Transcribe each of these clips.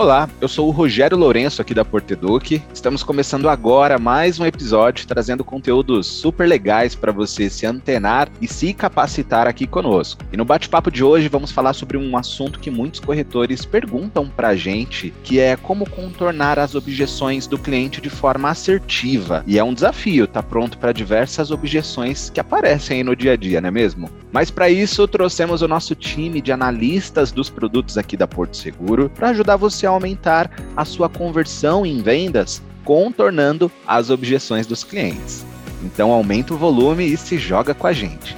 Olá, eu sou o Rogério Lourenço aqui da Porteduc. Estamos começando agora mais um episódio trazendo conteúdos super legais para você se antenar e se capacitar aqui conosco. E no bate-papo de hoje vamos falar sobre um assunto que muitos corretores perguntam para a gente, que é como contornar as objeções do cliente de forma assertiva. E é um desafio, tá pronto para diversas objeções que aparecem aí no dia a dia, não é mesmo? Mas para isso trouxemos o nosso time de analistas dos produtos aqui da Porto Seguro para ajudar você aumentar a sua conversão em vendas, contornando as objeções dos clientes. Então aumenta o volume e se joga com a gente.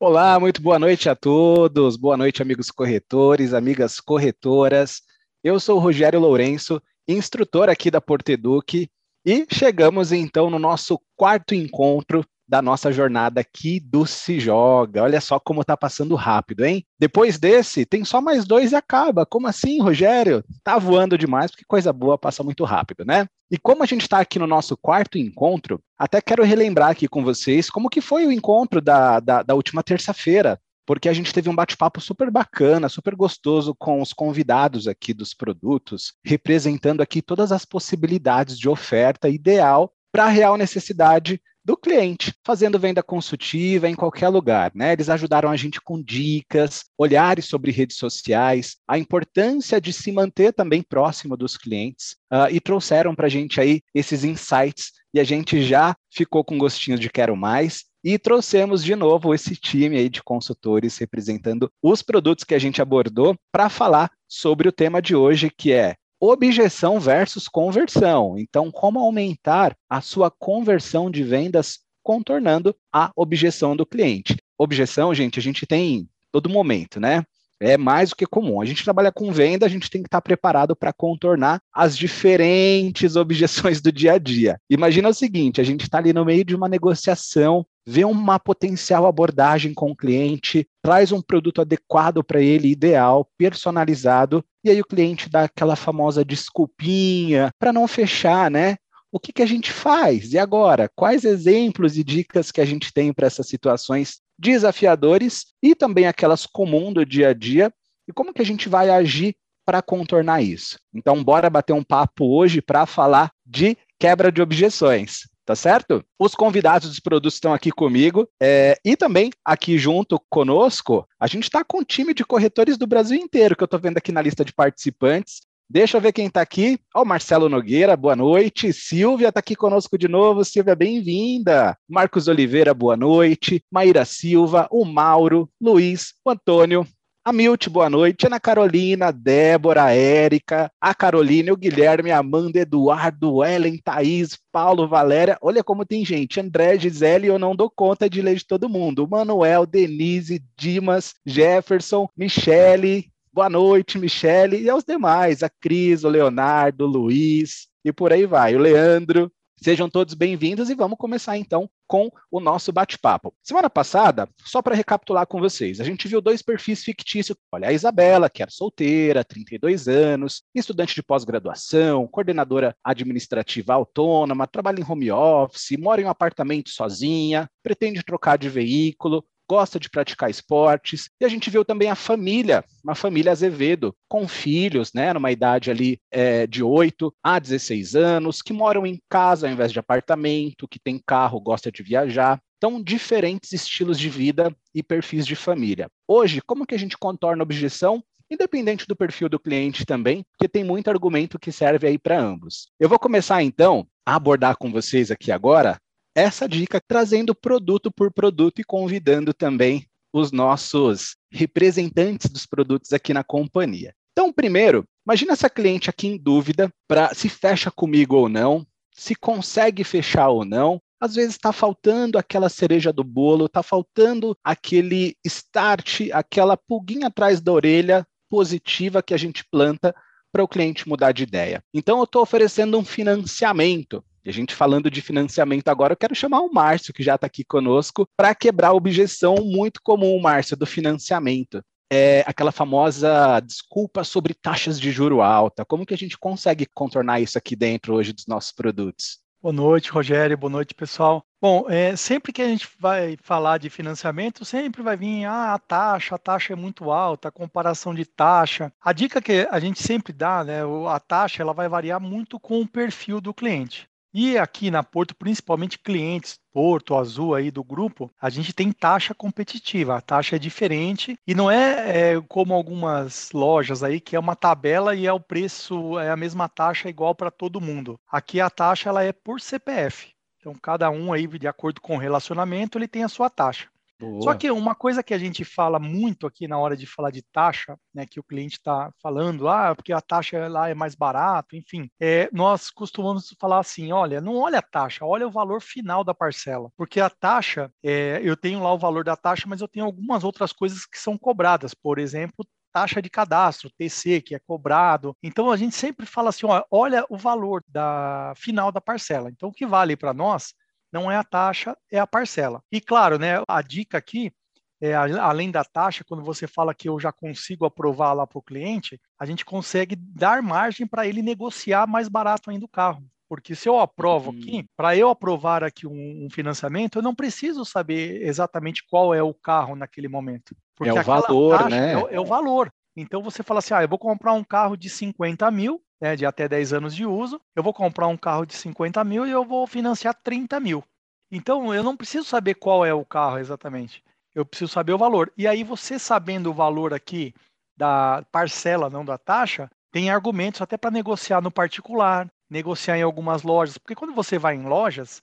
Olá, muito boa noite a todos. Boa noite, amigos corretores, amigas corretoras. Eu sou o Rogério Lourenço, instrutor aqui da Porteduc, e chegamos então no nosso quarto encontro da nossa jornada aqui do Se Joga. Olha só como tá passando rápido, hein? Depois desse, tem só mais dois e acaba. Como assim, Rogério? Tá voando demais, porque coisa boa passa muito rápido, né? E como a gente está aqui no nosso quarto encontro, até quero relembrar aqui com vocês como que foi o encontro da, da, da última terça-feira porque a gente teve um bate-papo super bacana, super gostoso com os convidados aqui dos produtos, representando aqui todas as possibilidades de oferta ideal para a real necessidade do cliente, fazendo venda consultiva em qualquer lugar, né? Eles ajudaram a gente com dicas, olhares sobre redes sociais, a importância de se manter também próximo dos clientes uh, e trouxeram para a gente aí esses insights e a gente já ficou com gostinho de quero mais e trouxemos de novo esse time aí de consultores representando os produtos que a gente abordou para falar sobre o tema de hoje, que é objeção versus conversão. Então, como aumentar a sua conversão de vendas contornando a objeção do cliente. Objeção, gente, a gente tem todo momento, né? É mais do que comum. A gente trabalha com venda, a gente tem que estar preparado para contornar as diferentes objeções do dia a dia. Imagina o seguinte: a gente está ali no meio de uma negociação, vê uma potencial abordagem com o cliente, traz um produto adequado para ele, ideal, personalizado, e aí o cliente dá aquela famosa desculpinha para não fechar, né? O que, que a gente faz? E agora? Quais exemplos e dicas que a gente tem para essas situações desafiadores e também aquelas comuns do dia a dia? E como que a gente vai agir para contornar isso? Então, bora bater um papo hoje para falar de quebra de objeções tá certo? Os convidados dos produtos estão aqui comigo é, e também aqui junto conosco, a gente está com um time de corretores do Brasil inteiro, que eu estou vendo aqui na lista de participantes. Deixa eu ver quem está aqui. Ó, Marcelo Nogueira, boa noite. Silvia está aqui conosco de novo. Silvia, bem-vinda. Marcos Oliveira, boa noite. Maíra Silva, o Mauro, Luiz, o Antônio, a Milt, boa noite. Ana Carolina, Débora, Érica, a Carolina, o Guilherme, Amanda, Eduardo, Ellen, Thaís, Paulo, Valéria. Olha como tem gente. André, Gisele, eu não dou conta de ler de todo mundo. Manuel, Denise, Dimas, Jefferson, Michele. Boa noite, Michele. E aos demais, a Cris, o Leonardo, o Luiz, e por aí vai. O Leandro, Sejam todos bem-vindos e vamos começar então com o nosso bate-papo. Semana passada, só para recapitular com vocês, a gente viu dois perfis fictícios. Olha, a Isabela, que era solteira, 32 anos, estudante de pós-graduação, coordenadora administrativa autônoma, trabalha em home office, mora em um apartamento sozinha, pretende trocar de veículo, gosta de praticar esportes. E a gente viu também a família, uma família Azevedo, com filhos, né, numa idade ali é, de 8 a 16 anos, que moram em casa ao invés de apartamento, que tem carro, gosta de viajar. Então, diferentes estilos de vida e perfis de família. Hoje, como que a gente contorna a objeção? Independente do perfil do cliente também, porque tem muito argumento que serve aí para ambos. Eu vou começar então a abordar com vocês aqui agora essa dica, trazendo produto por produto e convidando também os nossos representantes dos produtos aqui na companhia. Então, primeiro, imagina essa cliente aqui em dúvida para se fecha comigo ou não, se consegue fechar ou não. Às vezes está faltando aquela cereja do bolo, está faltando aquele start, aquela pulguinha atrás da orelha positiva que a gente planta para o cliente mudar de ideia. Então, eu estou oferecendo um financiamento. A gente falando de financiamento agora, eu quero chamar o Márcio, que já está aqui conosco, para quebrar a objeção muito comum, Márcio, do financiamento. É aquela famosa desculpa sobre taxas de juro alta. Como que a gente consegue contornar isso aqui dentro hoje dos nossos produtos? Boa noite, Rogério. Boa noite, pessoal. Bom, é, sempre que a gente vai falar de financiamento, sempre vai vir ah, a taxa, a taxa é muito alta, a comparação de taxa. A dica que a gente sempre dá, né, a taxa ela vai variar muito com o perfil do cliente. E aqui na Porto, principalmente clientes Porto Azul aí do grupo, a gente tem taxa competitiva. A taxa é diferente e não é, é, como algumas lojas aí que é uma tabela e é o preço é a mesma taxa igual para todo mundo. Aqui a taxa ela é por CPF. Então cada um aí de acordo com o relacionamento ele tem a sua taxa. Boa. Só que uma coisa que a gente fala muito aqui na hora de falar de taxa, né, que o cliente está falando, ah, porque a taxa lá é mais barato, enfim, é, nós costumamos falar assim, olha, não olha a taxa, olha o valor final da parcela, porque a taxa, é, eu tenho lá o valor da taxa, mas eu tenho algumas outras coisas que são cobradas, por exemplo, taxa de cadastro, TC, que é cobrado. Então a gente sempre fala assim, ó, olha o valor da final da parcela. Então o que vale para nós não é a taxa, é a parcela. E claro, né, a dica aqui é, além da taxa, quando você fala que eu já consigo aprovar lá para o cliente, a gente consegue dar margem para ele negociar mais barato ainda o carro. Porque se eu aprovo uhum. aqui, para eu aprovar aqui um, um, financiamento, eu não preciso saber exatamente qual é o carro naquele momento. Porque é o valor, né? É, é, o valor. Então você fala assim: ah, eu vou comprar um carro de 50 mil, né, de até 10 anos de uso, eu vou comprar um carro de 50 mil e eu vou financiar 30 mil. Então, eu não preciso saber qual é o carro exatamente. Eu preciso saber o valor. E aí, você sabendo o valor aqui da parcela, não da taxa, tem argumentos até para negociar no particular, negociar em algumas lojas. Porque quando você vai em lojas,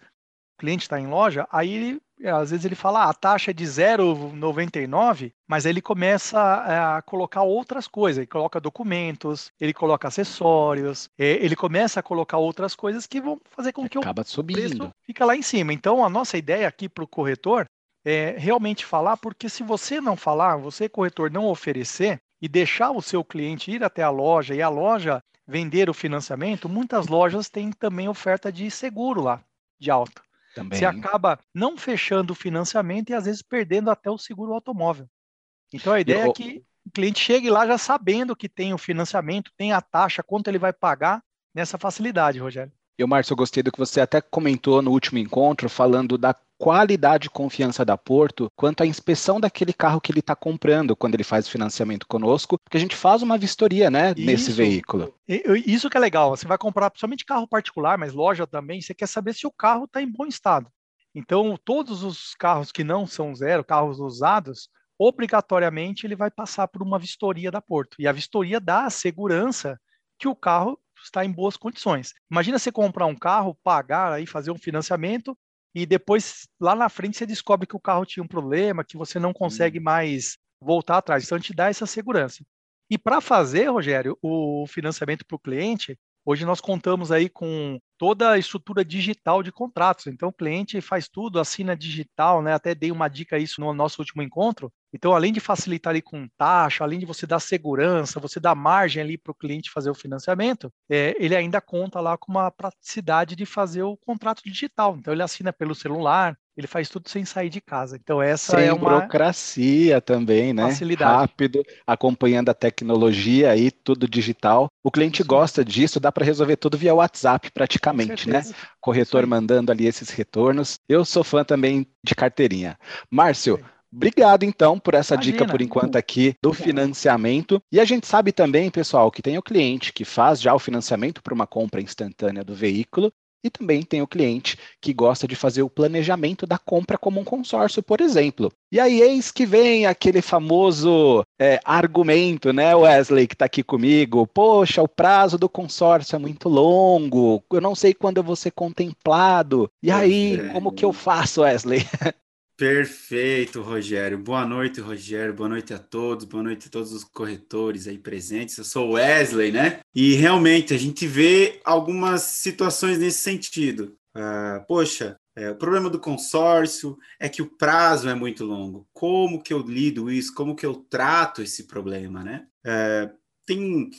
o cliente está em loja, aí é, às vezes ele fala, ah, a taxa é de 0,99, mas aí ele começa a, a colocar outras coisas, ele coloca documentos, ele coloca acessórios, é, ele começa a colocar outras coisas que vão fazer com que Acaba o subindo. preço fica lá em cima. Então, a nossa ideia aqui para o corretor é realmente falar, porque se você não falar, você corretor não oferecer e deixar o seu cliente ir até a loja e a loja vender o financiamento, muitas lojas têm também oferta de seguro lá, de alta. Também. Você acaba não fechando o financiamento e às vezes perdendo até o seguro automóvel. Então a ideia Eu... é que o cliente chegue lá já sabendo que tem o financiamento, tem a taxa, quanto ele vai pagar nessa facilidade, Rogério. Eu, Márcio, eu gostei do que você até comentou no último encontro, falando da qualidade e confiança da Porto quanto à inspeção daquele carro que ele está comprando quando ele faz o financiamento conosco, porque a gente faz uma vistoria, né, isso, nesse veículo. Isso que é legal. Você vai comprar principalmente carro particular, mas loja também, você quer saber se o carro está em bom estado. Então, todos os carros que não são zero, carros usados, obrigatoriamente ele vai passar por uma vistoria da Porto. E a vistoria dá a segurança que o carro está em boas condições. Imagina você comprar um carro, pagar aí, fazer um financiamento e depois lá na frente você descobre que o carro tinha um problema, que você não consegue mais voltar atrás. Então, te dá essa segurança. E para fazer, Rogério, o financiamento para o cliente, Hoje nós contamos aí com toda a estrutura digital de contratos. Então o cliente faz tudo, assina digital, né? Até dei uma dica isso no nosso último encontro. Então, além de facilitar ali com taxa, além de você dar segurança, você dar margem ali para o cliente fazer o financiamento, é, ele ainda conta lá com uma praticidade de fazer o contrato digital. Então ele assina pelo celular, ele faz tudo sem sair de casa. Então, essa sem é uma. burocracia também, né? Facilidade. Rápido, acompanhando a tecnologia aí, tudo digital. O cliente Sim. gosta disso, dá para resolver tudo via WhatsApp praticamente, né? Corretor mandando ali esses retornos. Eu sou fã também de carteirinha. Márcio. Sim. Obrigado, então, por essa Imagina. dica, por enquanto, aqui do financiamento. E a gente sabe também, pessoal, que tem o cliente que faz já o financiamento para uma compra instantânea do veículo e também tem o cliente que gosta de fazer o planejamento da compra como um consórcio, por exemplo. E aí, eis que vem aquele famoso é, argumento, né, Wesley, que está aqui comigo. Poxa, o prazo do consórcio é muito longo, eu não sei quando eu vou ser contemplado. E aí, é. como que eu faço, Wesley? Perfeito, Rogério. Boa noite, Rogério. Boa noite a todos. Boa noite a todos os corretores aí presentes. Eu sou Wesley, né? E realmente a gente vê algumas situações nesse sentido. Uh, poxa, é, o problema do consórcio é que o prazo é muito longo. Como que eu lido isso? Como que eu trato esse problema, né? É, tem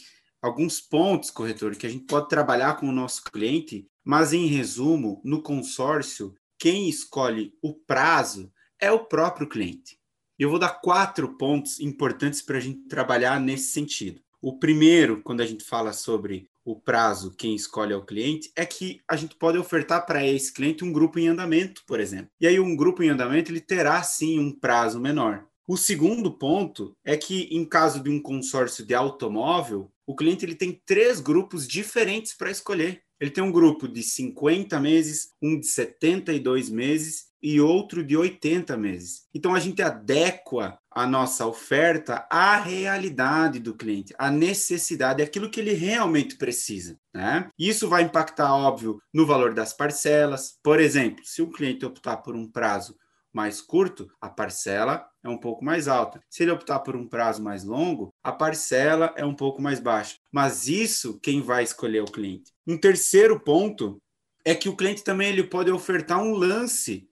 alguns pontos, corretor, que a gente pode trabalhar com o nosso cliente, mas em resumo, no consórcio, quem escolhe o prazo é o próprio cliente. Eu vou dar quatro pontos importantes para a gente trabalhar nesse sentido. O primeiro, quando a gente fala sobre o prazo, quem escolhe é o cliente, é que a gente pode ofertar para esse cliente um grupo em andamento, por exemplo. E aí um grupo em andamento ele terá sim um prazo menor. O segundo ponto é que em caso de um consórcio de automóvel, o cliente ele tem três grupos diferentes para escolher. Ele tem um grupo de 50 meses, um de 72 meses e outro de 80 meses. Então a gente adequa a nossa oferta à realidade do cliente, à necessidade, aquilo que ele realmente precisa. Né? Isso vai impactar, óbvio, no valor das parcelas. Por exemplo, se o cliente optar por um prazo mais curto, a parcela é um pouco mais alta. Se ele optar por um prazo mais longo, a parcela é um pouco mais baixa. Mas isso quem vai escolher o cliente. Um terceiro ponto é que o cliente também ele pode ofertar um lance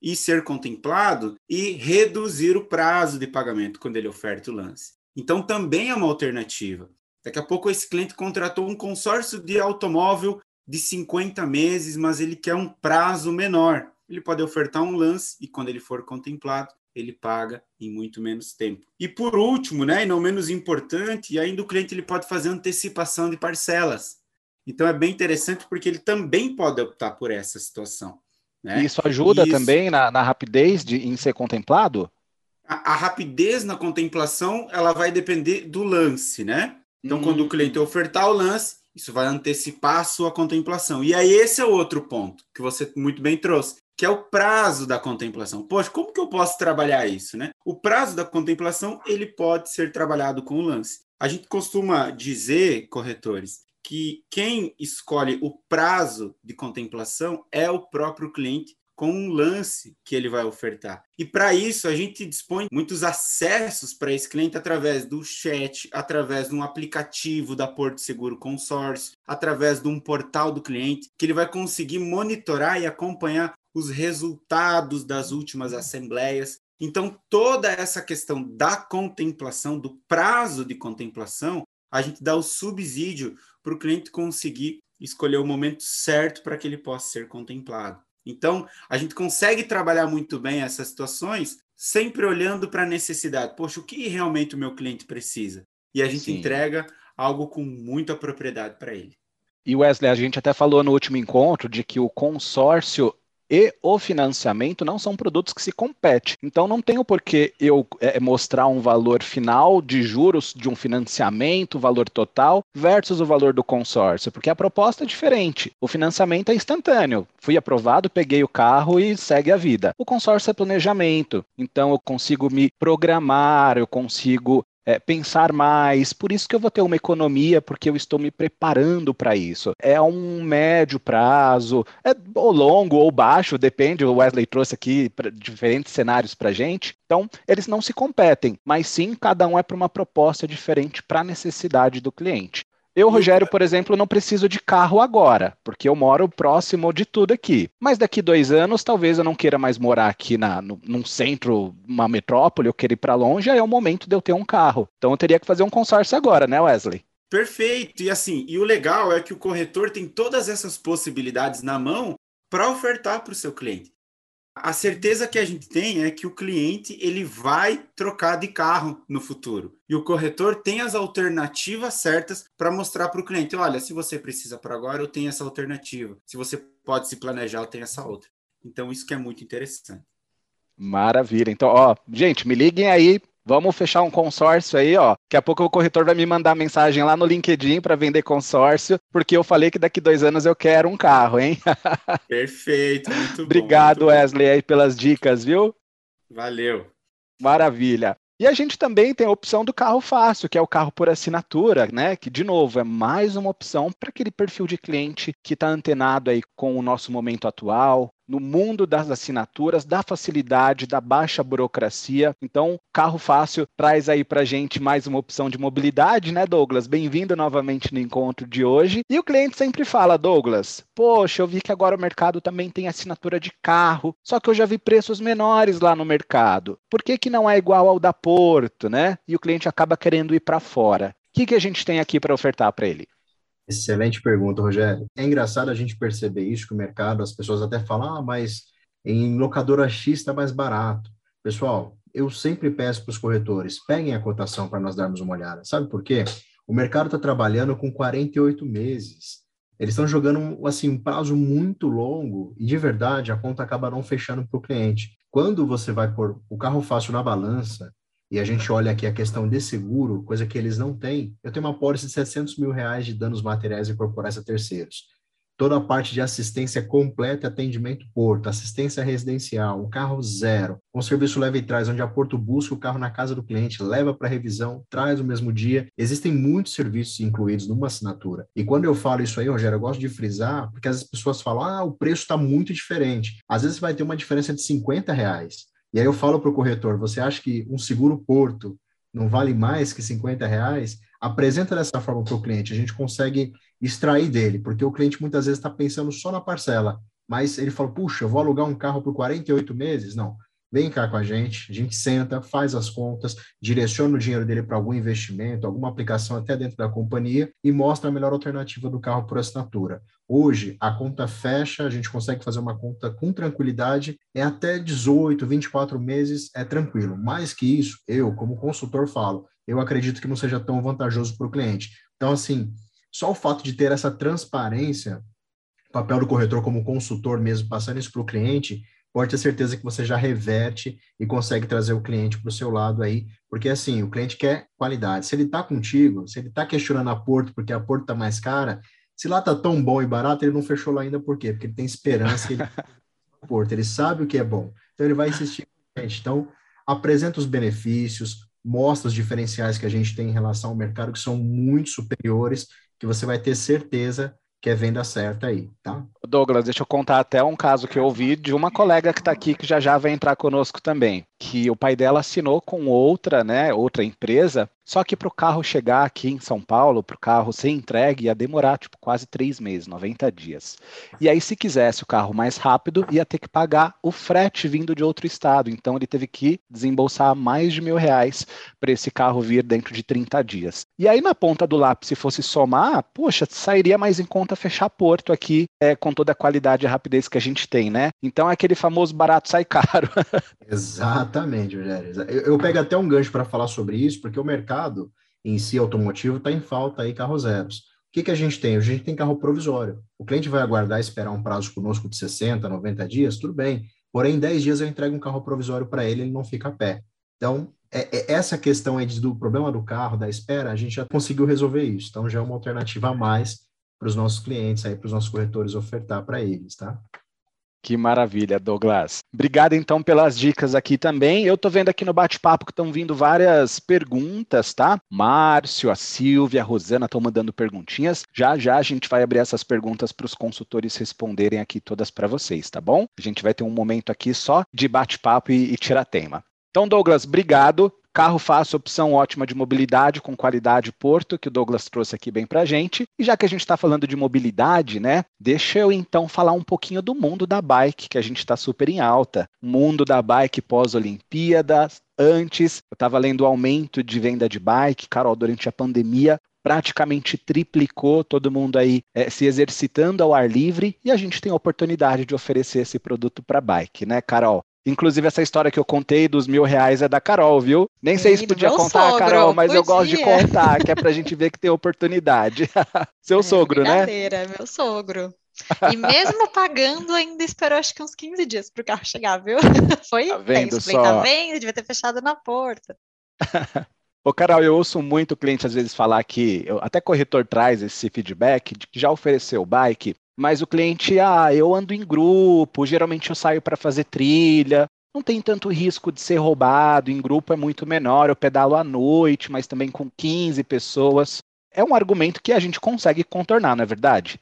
e ser contemplado e reduzir o prazo de pagamento quando ele oferta o lance. Então também é uma alternativa. Daqui a pouco esse cliente contratou um consórcio de automóvel de 50 meses, mas ele quer um prazo menor. Ele pode ofertar um lance e quando ele for contemplado, ele paga em muito menos tempo. E por último, né, e não menos importante, ainda o cliente ele pode fazer antecipação de parcelas. Então é bem interessante porque ele também pode optar por essa situação. Né? Isso ajuda Isso. também na, na, rapidez de, em ser contemplado? A, a, rapidez na contemplação ela vai depender do lance, né? Então, hum. quando o cliente ofertar o lance, isso vai antecipar a sua contemplação. E aí, esse é outro ponto que você muito bem trouxe, que é o prazo da contemplação. Poxa, como que eu posso trabalhar isso, né? O prazo da contemplação, ele pode ser trabalhado com o lance. A gente costuma dizer, corretores, que quem escolhe o prazo de contemplação é o próprio cliente com um lance que ele vai ofertar. E para isso a gente dispõe muitos acessos para esse cliente através do chat, através de um aplicativo da Porto Seguro Consórcio, através de um portal do cliente, que ele vai conseguir monitorar e acompanhar os resultados das últimas assembleias. Então, toda essa questão da contemplação, do prazo de contemplação, a gente dá o subsídio para o cliente conseguir escolher o momento certo para que ele possa ser contemplado. Então, a gente consegue trabalhar muito bem essas situações, sempre olhando para a necessidade. Poxa, o que realmente o meu cliente precisa? E a gente Sim. entrega algo com muita propriedade para ele. E Wesley, a gente até falou no último encontro de que o consórcio e o financiamento não são produtos que se competem. Então não tem o porquê eu é, mostrar um valor final de juros de um financiamento, valor total, versus o valor do consórcio, porque a proposta é diferente. O financiamento é instantâneo. Fui aprovado, peguei o carro e segue a vida. O consórcio é planejamento. Então eu consigo me programar, eu consigo é, pensar mais. Por isso que eu vou ter uma economia, porque eu estou me preparando para isso. É um médio prazo, é ou longo ou baixo, depende. O Wesley trouxe aqui diferentes cenários para gente. Então, eles não se competem, mas sim cada um é para uma proposta diferente para a necessidade do cliente. Eu, Rogério, por exemplo, não preciso de carro agora, porque eu moro próximo de tudo aqui. Mas daqui dois anos, talvez eu não queira mais morar aqui na, no, num centro, uma metrópole, eu queira ir para longe, aí é o momento de eu ter um carro. Então eu teria que fazer um consórcio agora, né, Wesley? Perfeito. E assim, e o legal é que o corretor tem todas essas possibilidades na mão para ofertar para o seu cliente. A certeza que a gente tem é que o cliente ele vai trocar de carro no futuro. E o corretor tem as alternativas certas para mostrar para o cliente: olha, se você precisa para agora, eu tenho essa alternativa. Se você pode se planejar, eu tenho essa outra. Então, isso que é muito interessante. Maravilha. Então, ó, gente, me liguem aí Vamos fechar um consórcio aí, ó. Daqui a pouco o corretor vai me mandar mensagem lá no LinkedIn para vender consórcio, porque eu falei que daqui dois anos eu quero um carro, hein? Perfeito, muito Obrigado, bom, muito Wesley, bom. aí pelas dicas, viu? Valeu. Maravilha. E a gente também tem a opção do carro fácil, que é o carro por assinatura, né? Que, de novo, é mais uma opção para aquele perfil de cliente que está antenado aí com o nosso momento atual, no mundo das assinaturas, da facilidade, da baixa burocracia. Então, Carro Fácil traz aí para gente mais uma opção de mobilidade, né, Douglas? Bem-vindo novamente no encontro de hoje. E o cliente sempre fala, Douglas, poxa, eu vi que agora o mercado também tem assinatura de carro, só que eu já vi preços menores lá no mercado. Por que, que não é igual ao da Porto, né? E o cliente acaba querendo ir para fora. O que, que a gente tem aqui para ofertar para ele? Excelente pergunta, Rogério. É engraçado a gente perceber isso, que o mercado, as pessoas até falam, ah, mas em locadora X está mais barato. Pessoal, eu sempre peço para os corretores, peguem a cotação para nós darmos uma olhada. Sabe por quê? O mercado está trabalhando com 48 meses. Eles estão jogando assim um prazo muito longo e de verdade a conta acaba não fechando para o cliente. Quando você vai pôr o carro fácil na balança e a gente olha aqui a questão de seguro, coisa que eles não têm, eu tenho uma pólice de 700 mil reais de danos materiais e corporais a terceiros toda a parte de assistência completa atendimento porto, assistência residencial, um carro zero, um serviço leva e traz, onde a Porto busca o carro na casa do cliente, leva para revisão, traz no mesmo dia. Existem muitos serviços incluídos numa assinatura. E quando eu falo isso aí, Rogério, eu gosto de frisar, porque as pessoas falam, ah, o preço está muito diferente. Às vezes vai ter uma diferença de 50 reais. E aí eu falo para o corretor, você acha que um seguro porto não vale mais que 50 reais? Apresenta dessa forma para o cliente, a gente consegue extrair dele, porque o cliente muitas vezes está pensando só na parcela, mas ele fala, puxa, eu vou alugar um carro por 48 meses? Não, vem cá com a gente, a gente senta, faz as contas, direciona o dinheiro dele para algum investimento, alguma aplicação até dentro da companhia e mostra a melhor alternativa do carro por assinatura. Hoje, a conta fecha, a gente consegue fazer uma conta com tranquilidade, é até 18, 24 meses, é tranquilo. Mais que isso, eu, como consultor, falo, eu acredito que não seja tão vantajoso para o cliente. Então, assim, só o fato de ter essa transparência, papel do corretor como consultor mesmo, passando isso para o cliente, pode ter certeza que você já reverte e consegue trazer o cliente para o seu lado aí, porque assim, o cliente quer qualidade. Se ele está contigo, se ele está questionando a Porto porque a Porto está mais cara, se lá está tão bom e barato, ele não fechou lá ainda, por quê? Porque ele tem esperança que ele Porto, ele sabe o que é bom. Então ele vai insistir com a gente. Então, apresenta os benefícios, mostra os diferenciais que a gente tem em relação ao mercado, que são muito superiores, que você vai ter certeza que é venda certa aí, tá? Douglas, deixa eu contar até um caso que eu ouvi de uma colega que está aqui que já já vai entrar conosco também, que o pai dela assinou com outra, né, outra empresa, só que para o carro chegar aqui em São Paulo, para o carro ser entregue, ia demorar tipo quase três meses, 90 dias. E aí, se quisesse o carro mais rápido, ia ter que pagar o frete vindo de outro estado. Então, ele teve que desembolsar mais de mil reais para esse carro vir dentro de 30 dias. E aí, na ponta do lápis, se fosse somar, poxa, sairia mais em conta fechar Porto aqui é, com toda a qualidade e rapidez que a gente tem, né? Então, é aquele famoso barato sai caro. Exatamente, Rogério. Eu, eu pego até um gancho para falar sobre isso, porque o mercado mercado em si automotivo está em falta aí carros zeros. O que, que a gente tem? A gente tem carro provisório. O cliente vai aguardar esperar um prazo conosco de 60, 90 dias, tudo bem. Porém, em 10 dias eu entrego um carro provisório para ele, ele não fica a pé. Então, é, é essa questão aí do problema do carro, da espera, a gente já conseguiu resolver isso. Então, já é uma alternativa a mais para os nossos clientes, aí para os nossos corretores ofertar para eles, tá? Que maravilha, Douglas. Obrigado então pelas dicas aqui também. Eu tô vendo aqui no bate-papo que estão vindo várias perguntas, tá? Márcio, a Silvia, a Rosana estão mandando perguntinhas. Já já a gente vai abrir essas perguntas para os consultores responderem aqui todas para vocês, tá bom? A gente vai ter um momento aqui só de bate-papo e, e tirar tema. Então, Douglas, obrigado. Carro fácil, opção ótima de mobilidade com qualidade Porto, que o Douglas trouxe aqui bem para gente. E já que a gente está falando de mobilidade, né? Deixa eu então falar um pouquinho do mundo da bike, que a gente está super em alta. Mundo da bike pós-Olimpíadas, antes, eu estava lendo o aumento de venda de bike, Carol, durante a pandemia, praticamente triplicou todo mundo aí é, se exercitando ao ar livre e a gente tem a oportunidade de oferecer esse produto para bike, né, Carol? Inclusive, essa história que eu contei dos mil reais é da Carol, viu? Nem sei se podia contar, sogro, Carol, mas podia. eu gosto de contar, que é pra gente ver que tem oportunidade. Seu é, sogro, né? meu sogro. E mesmo pagando, ainda esperou acho que uns 15 dias para o carro chegar, viu? Foi tá vendo intenso. Só... Tá vendo? Devia ter fechado na porta. Ô, Carol, eu ouço muito cliente às vezes falar que, até corretor traz esse feedback, de que já ofereceu bike mas o cliente, ah, eu ando em grupo, geralmente eu saio para fazer trilha, não tem tanto risco de ser roubado, em grupo é muito menor, eu pedalo à noite, mas também com 15 pessoas. É um argumento que a gente consegue contornar, não é verdade?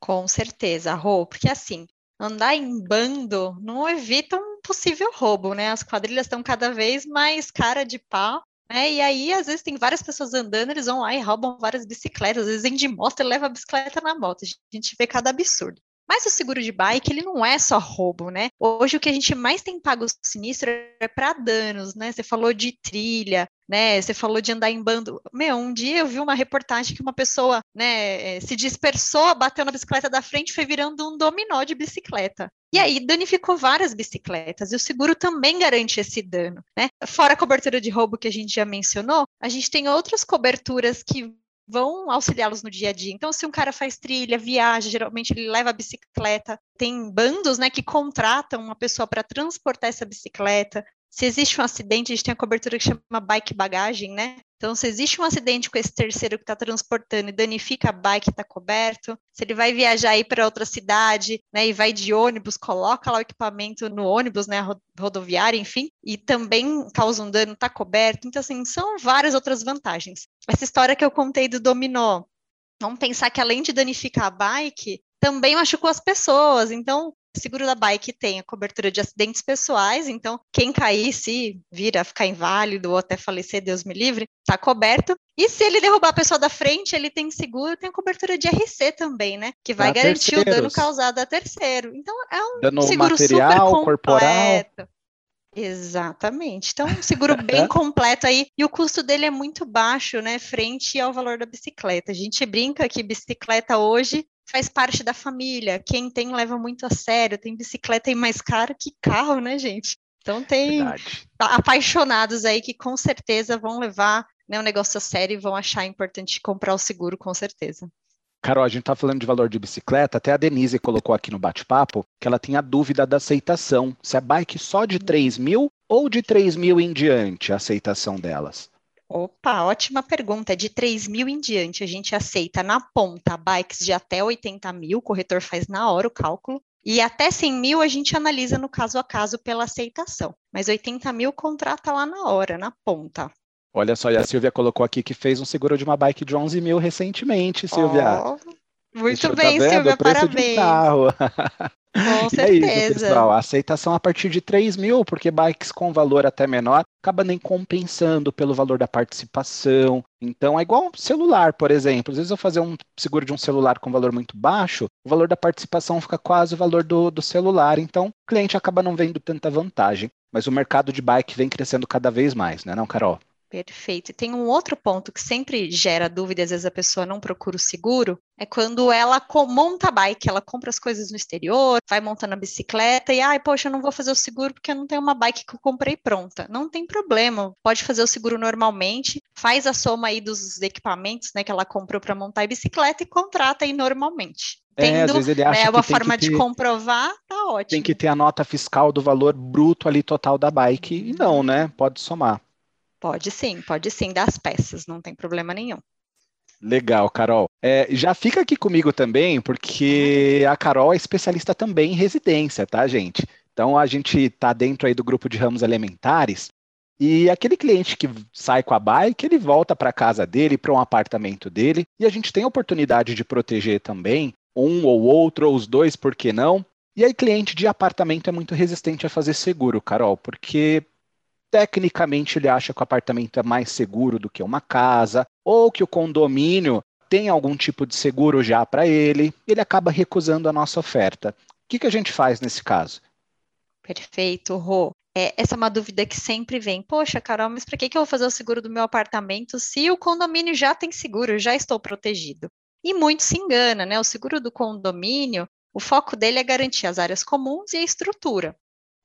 Com certeza, Rô, porque assim, andar em bando não evita um possível roubo, né? As quadrilhas estão cada vez mais cara de pau né? E aí, às vezes, tem várias pessoas andando, eles vão lá e roubam várias bicicletas, às vezes vem de moto e leva a bicicleta na moto. A gente vê cada absurdo. Mas o seguro de bike, ele não é só roubo, né? Hoje o que a gente mais tem pago sinistro é para danos, né? Você falou de trilha, né? Você falou de andar em bando. Meu, um dia eu vi uma reportagem que uma pessoa, né, se dispersou, bateu na bicicleta da frente, foi virando um dominó de bicicleta. E aí danificou várias bicicletas, e o seguro também garante esse dano, né? Fora a cobertura de roubo que a gente já mencionou, a gente tem outras coberturas que vão auxiliá-los no dia a dia. Então, se um cara faz trilha, viaja, geralmente ele leva a bicicleta, tem bandos, né, que contratam uma pessoa para transportar essa bicicleta. Se existe um acidente, a gente tem a cobertura que chama bike bagagem, né? Então, se existe um acidente com esse terceiro que está transportando e danifica a bike, está coberto. Se ele vai viajar aí para outra cidade, né, e vai de ônibus, coloca lá o equipamento no ônibus, né, rodoviária, enfim, e também causa um dano, está coberto. Então, assim, são várias outras vantagens. Essa história que eu contei do dominó, vamos pensar que além de danificar a bike, também machucou as pessoas. Então, seguro da bike tem a cobertura de acidentes pessoais, então quem cair, se vir a ficar inválido ou até falecer, Deus me livre, está coberto. E se ele derrubar a pessoa da frente, ele tem seguro, tem a cobertura de RC também, né? Que vai garantir terceiros. o dano causado a terceiro. Então é um dano seguro material, super completo. Corporal. Exatamente. Então, um seguro bem completo aí, e o custo dele é muito baixo, né, frente ao valor da bicicleta. A gente brinca que bicicleta hoje faz parte da família. Quem tem leva muito a sério. Tem bicicleta aí mais cara que carro, né, gente? Então tem Verdade. apaixonados aí que com certeza vão levar né, o negócio a sério e vão achar importante comprar o seguro, com certeza. Carol, a gente está falando de valor de bicicleta, até a Denise colocou aqui no bate-papo que ela tinha dúvida da aceitação, se é bike só de 3 mil ou de 3 mil em diante a aceitação delas. Opa, ótima pergunta. De 3 mil em diante, a gente aceita na ponta bikes de até 80 mil, o corretor faz na hora o cálculo. E até 100 mil a gente analisa no caso a caso pela aceitação. Mas 80 mil contrata lá na hora, na ponta. Olha só, e a Silvia colocou aqui que fez um seguro de uma bike de 11 mil recentemente, Silvia. Oh, muito tá bem, Silvia, parabéns. Com certeza. É isso, pessoal. A aceitação a partir de 3 mil, porque bikes com valor até menor acaba nem compensando pelo valor da participação. Então é igual celular, por exemplo. Às vezes eu fazer um seguro de um celular com valor muito baixo, o valor da participação fica quase o valor do, do celular. Então o cliente acaba não vendo tanta vantagem. Mas o mercado de bike vem crescendo cada vez mais, né, não, Carol? Perfeito. E tem um outro ponto que sempre gera dúvida, às vezes a pessoa não procura o seguro, é quando ela monta a bike, ela compra as coisas no exterior, vai montando a bicicleta e, ai, poxa, eu não vou fazer o seguro porque eu não tenho uma bike que eu comprei pronta. Não tem problema, pode fazer o seguro normalmente, faz a soma aí dos equipamentos, né, que ela comprou para montar a bicicleta e contrata aí normalmente. Tendo, é, às vezes ele acha né, uma que forma ter, de comprovar, tá ótimo. Tem que ter a nota fiscal do valor bruto ali total da bike, e não, né? Pode somar. Pode sim, pode sim dar as peças, não tem problema nenhum. Legal, Carol. É, já fica aqui comigo também, porque a Carol é especialista também em residência, tá, gente? Então a gente está dentro aí do grupo de ramos elementares e aquele cliente que sai com a bike, ele volta para casa dele, para um apartamento dele, e a gente tem a oportunidade de proteger também um ou outro, ou os dois, por que não? E aí, cliente de apartamento é muito resistente a fazer seguro, Carol, porque tecnicamente ele acha que o apartamento é mais seguro do que uma casa, ou que o condomínio tem algum tipo de seguro já para ele, ele acaba recusando a nossa oferta. O que, que a gente faz nesse caso? Perfeito, Rô. É, essa é uma dúvida que sempre vem. Poxa, Carol, mas para que, que eu vou fazer o seguro do meu apartamento se o condomínio já tem seguro, já estou protegido? E muito se engana, né? O seguro do condomínio, o foco dele é garantir as áreas comuns e a estrutura.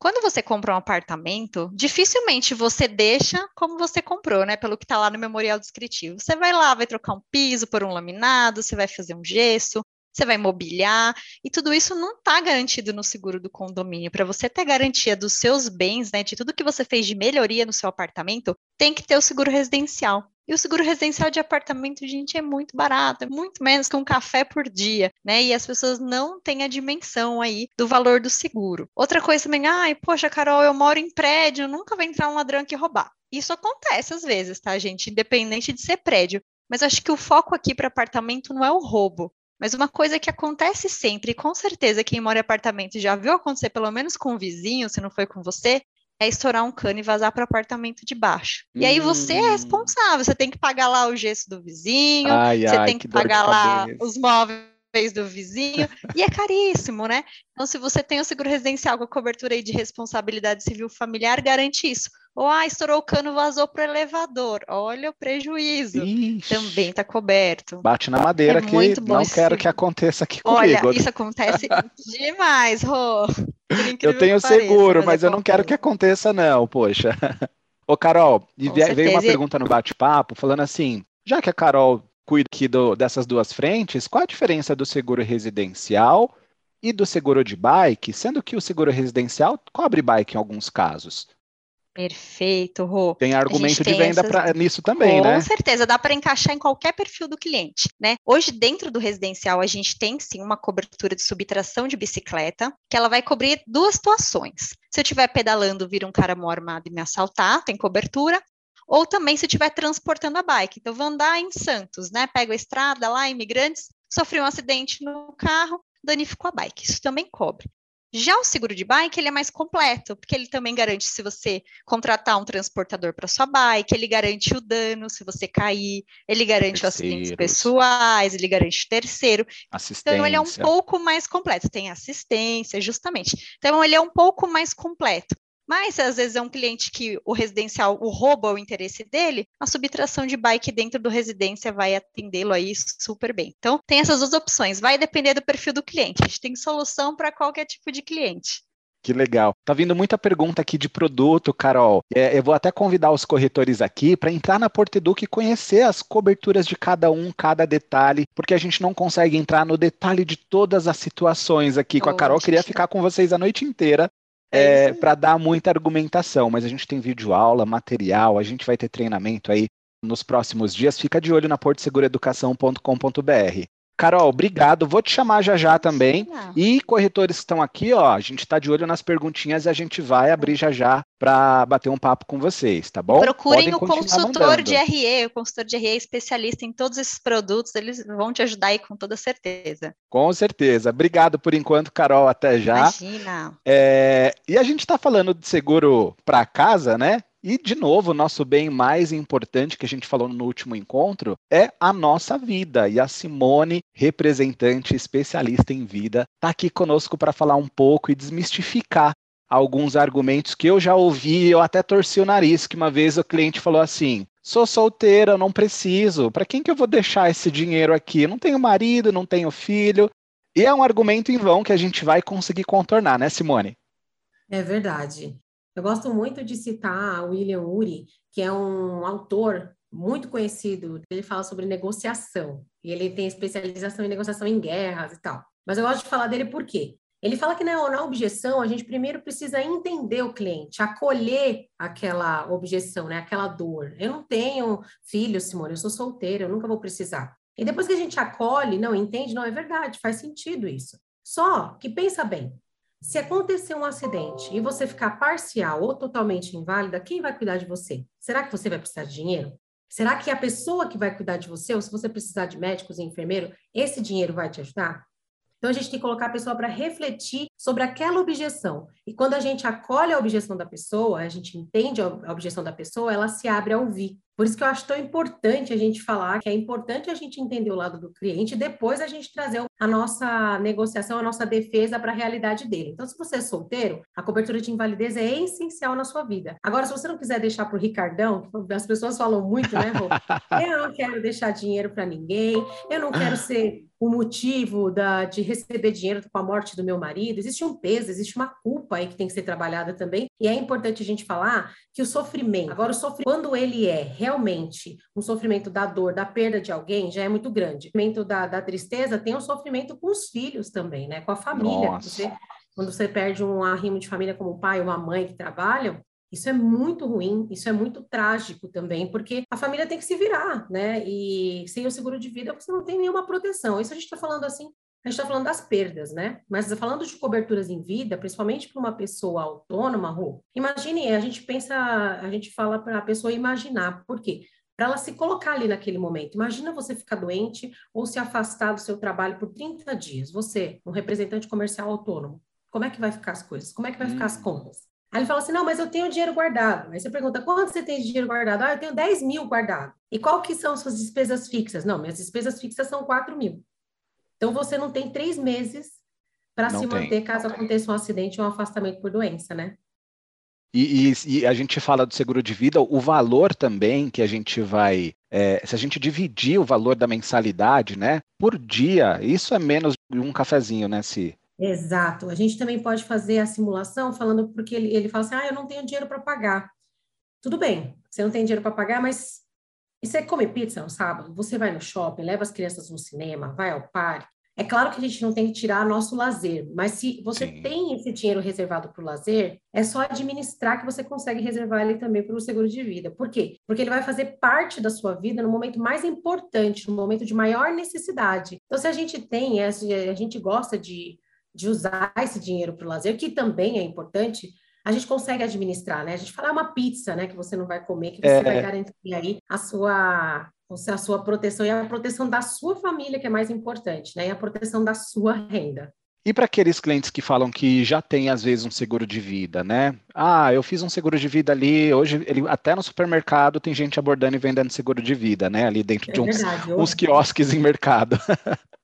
Quando você compra um apartamento, dificilmente você deixa como você comprou, né? Pelo que está lá no memorial descritivo. Você vai lá, vai trocar um piso por um laminado, você vai fazer um gesso, você vai mobiliar, e tudo isso não está garantido no seguro do condomínio. Para você ter garantia dos seus bens, né, de tudo que você fez de melhoria no seu apartamento, tem que ter o seguro residencial. E o seguro residencial de apartamento, gente, é muito barato, é muito menos que um café por dia, né? E as pessoas não têm a dimensão aí do valor do seguro. Outra coisa também, ai, poxa, Carol, eu moro em prédio, nunca vai entrar um ladrão aqui roubar. Isso acontece às vezes, tá, gente? Independente de ser prédio. Mas acho que o foco aqui para apartamento não é o roubo. Mas uma coisa que acontece sempre, e com certeza quem mora em apartamento já viu acontecer, pelo menos com o vizinho, se não foi com você, é estourar um cano e vazar para o apartamento de baixo. E aí você é hum. responsável, você tem que pagar lá o gesso do vizinho, ai, você ai, tem que, que pagar lá os móveis do vizinho, e é caríssimo, né? Então, se você tem o seguro residencial com a cobertura aí de responsabilidade civil familiar, garante isso. Ou, ah, estourou o cano, vazou para o elevador. Olha o prejuízo. Ixi. Também está coberto. Bate na madeira é que não quero que aconteça aqui Olha, comigo. Olha, isso acontece demais, Rô. Eu tenho seguro, mas, mas eu não quero que aconteça não, poxa. Ô, Carol, veio uma pergunta no bate-papo falando assim, já que a Carol cuida aqui do, dessas duas frentes, qual a diferença do seguro residencial e do seguro de bike, sendo que o seguro residencial cobre bike em alguns casos? Perfeito, Rô. Tem argumento de venda essas... pra, nisso também, Com né? Com certeza, dá para encaixar em qualquer perfil do cliente, né? Hoje, dentro do residencial, a gente tem sim uma cobertura de subtração de bicicleta, que ela vai cobrir duas situações. Se eu estiver pedalando, vir um cara mal armado e me assaltar, tem cobertura. Ou também se estiver transportando a bike. Então, vou andar em Santos, né? Pego a estrada lá, imigrantes, sofri um acidente no carro, danificou a bike. Isso também cobre. Já o seguro de bike, ele é mais completo, porque ele também garante se você contratar um transportador para sua bike, ele garante o dano se você cair, ele garante os acidentes pessoais, ele garante terceiro. Então, ele é um pouco mais completo, tem assistência, justamente. Então, ele é um pouco mais completo. Mas às vezes é um cliente que o residencial, o roubo é o interesse dele, a subtração de bike dentro do residência vai atendê-lo aí super bem. Então, tem essas duas opções, vai depender do perfil do cliente. A gente tem solução para qualquer tipo de cliente. Que legal. Tá vindo muita pergunta aqui de produto, Carol. É, eu vou até convidar os corretores aqui para entrar na Porteduc e conhecer as coberturas de cada um, cada detalhe, porque a gente não consegue entrar no detalhe de todas as situações aqui. Com a Carol, queria ficar com vocês a noite inteira é, é para dar muita argumentação, mas a gente tem vídeo aula, material, a gente vai ter treinamento aí nos próximos dias. Fica de olho na portoseguroeducação.com.br. Carol, obrigado. Vou te chamar já já também. E corretores que estão aqui, ó, a gente está de olho nas perguntinhas e a gente vai abrir já já para bater um papo com vocês, tá bom? Procurem o consultor mandando. de RE, o consultor de RE é especialista em todos esses produtos, eles vão te ajudar aí com toda certeza. Com certeza. Obrigado por enquanto, Carol. Até já. Imagina. É, e a gente está falando de seguro para casa, né? E, de novo, o nosso bem mais importante que a gente falou no último encontro é a nossa vida. E a Simone, representante especialista em vida, está aqui conosco para falar um pouco e desmistificar alguns argumentos que eu já ouvi, eu até torci o nariz, que uma vez o cliente falou assim: sou solteira, não preciso, para quem que eu vou deixar esse dinheiro aqui? Eu não tenho marido, não tenho filho. E é um argumento em vão que a gente vai conseguir contornar, né, Simone? É verdade. Eu gosto muito de citar William Ury, que é um autor muito conhecido. Ele fala sobre negociação e ele tem especialização em negociação em guerras e tal. Mas eu gosto de falar dele por quê? Ele fala que na, na objeção a gente primeiro precisa entender o cliente, acolher aquela objeção, né? Aquela dor. Eu não tenho filho, Simone, eu sou solteira, eu nunca vou precisar. E depois que a gente acolhe, não entende, não é verdade, faz sentido isso. Só que pensa bem, se acontecer um acidente e você ficar parcial ou totalmente inválida, quem vai cuidar de você? Será que você vai precisar de dinheiro? Será que a pessoa que vai cuidar de você, ou se você precisar de médicos e enfermeiro, esse dinheiro vai te ajudar? Então, a gente tem que colocar a pessoa para refletir sobre aquela objeção. E quando a gente acolhe a objeção da pessoa, a gente entende a objeção da pessoa, ela se abre a ouvir. Por isso que eu acho tão importante a gente falar que é importante a gente entender o lado do cliente e depois a gente trazer a nossa negociação, a nossa defesa para a realidade dele. Então, se você é solteiro, a cobertura de invalidez é essencial na sua vida. Agora, se você não quiser deixar para o Ricardão, as pessoas falam muito, né, Rô? Eu não quero deixar dinheiro para ninguém, eu não quero ser o motivo da, de receber dinheiro com a morte do meu marido. Existe um peso, existe uma culpa aí que tem que ser trabalhada também. E é importante a gente falar que o sofrimento, agora o sofrimento, quando ele é realmente um sofrimento da dor, da perda de alguém, já é muito grande. O sofrimento da, da tristeza tem o um sofrimento com os filhos também, né? Com a família. Você, quando você perde um arrimo de família como o pai ou uma mãe que trabalham, isso é muito ruim, isso é muito trágico também, porque a família tem que se virar, né? E sem o seguro de vida você não tem nenhuma proteção. Isso a gente está falando assim, a gente está falando das perdas, né? Mas falando de coberturas em vida, principalmente para uma pessoa autônoma, Rô, imagine, a gente pensa, a gente fala para a pessoa imaginar, por quê? Para ela se colocar ali naquele momento. Imagina você ficar doente ou se afastar do seu trabalho por 30 dias. Você, um representante comercial autônomo, como é que vai ficar as coisas? Como é que vai hum. ficar as hum. contas? Aí ele fala assim, não, mas eu tenho dinheiro guardado. Aí você pergunta, quanto você tem de dinheiro guardado? Ah, eu tenho 10 mil guardado. E qual que são suas despesas fixas? Não, minhas despesas fixas são 4 mil. Então, você não tem três meses para se manter tem. caso aconteça um acidente ou um afastamento por doença, né? E, e, e, a gente fala do seguro de vida, o valor também que a gente vai, é, se a gente dividir o valor da mensalidade, né, por dia, isso é menos de um cafezinho, né, Si? Exato. A gente também pode fazer a simulação falando porque ele, ele fala assim: ah, eu não tenho dinheiro para pagar. Tudo bem, você não tem dinheiro para pagar, mas E você come pizza no sábado, você vai no shopping, leva as crianças no cinema, vai ao parque, é claro que a gente não tem que tirar nosso lazer, mas se você Sim. tem esse dinheiro reservado para o lazer, é só administrar que você consegue reservar ele também para o seguro de vida. Por quê? Porque ele vai fazer parte da sua vida no momento mais importante, no momento de maior necessidade. Então, se a gente tem, a gente gosta de, de usar esse dinheiro para o lazer, que também é importante, a gente consegue administrar, né? A gente fala ah, uma pizza, né? Que você não vai comer, que você é... vai garantir aí a sua a sua proteção e a proteção da sua família, que é mais importante, né? E a proteção da sua renda. E para aqueles clientes que falam que já tem, às vezes, um seguro de vida, né? Ah, eu fiz um seguro de vida ali, hoje, ele, até no supermercado tem gente abordando e vendendo seguro de vida, né? Ali dentro é de uns, verdade, uns quiosques em mercado.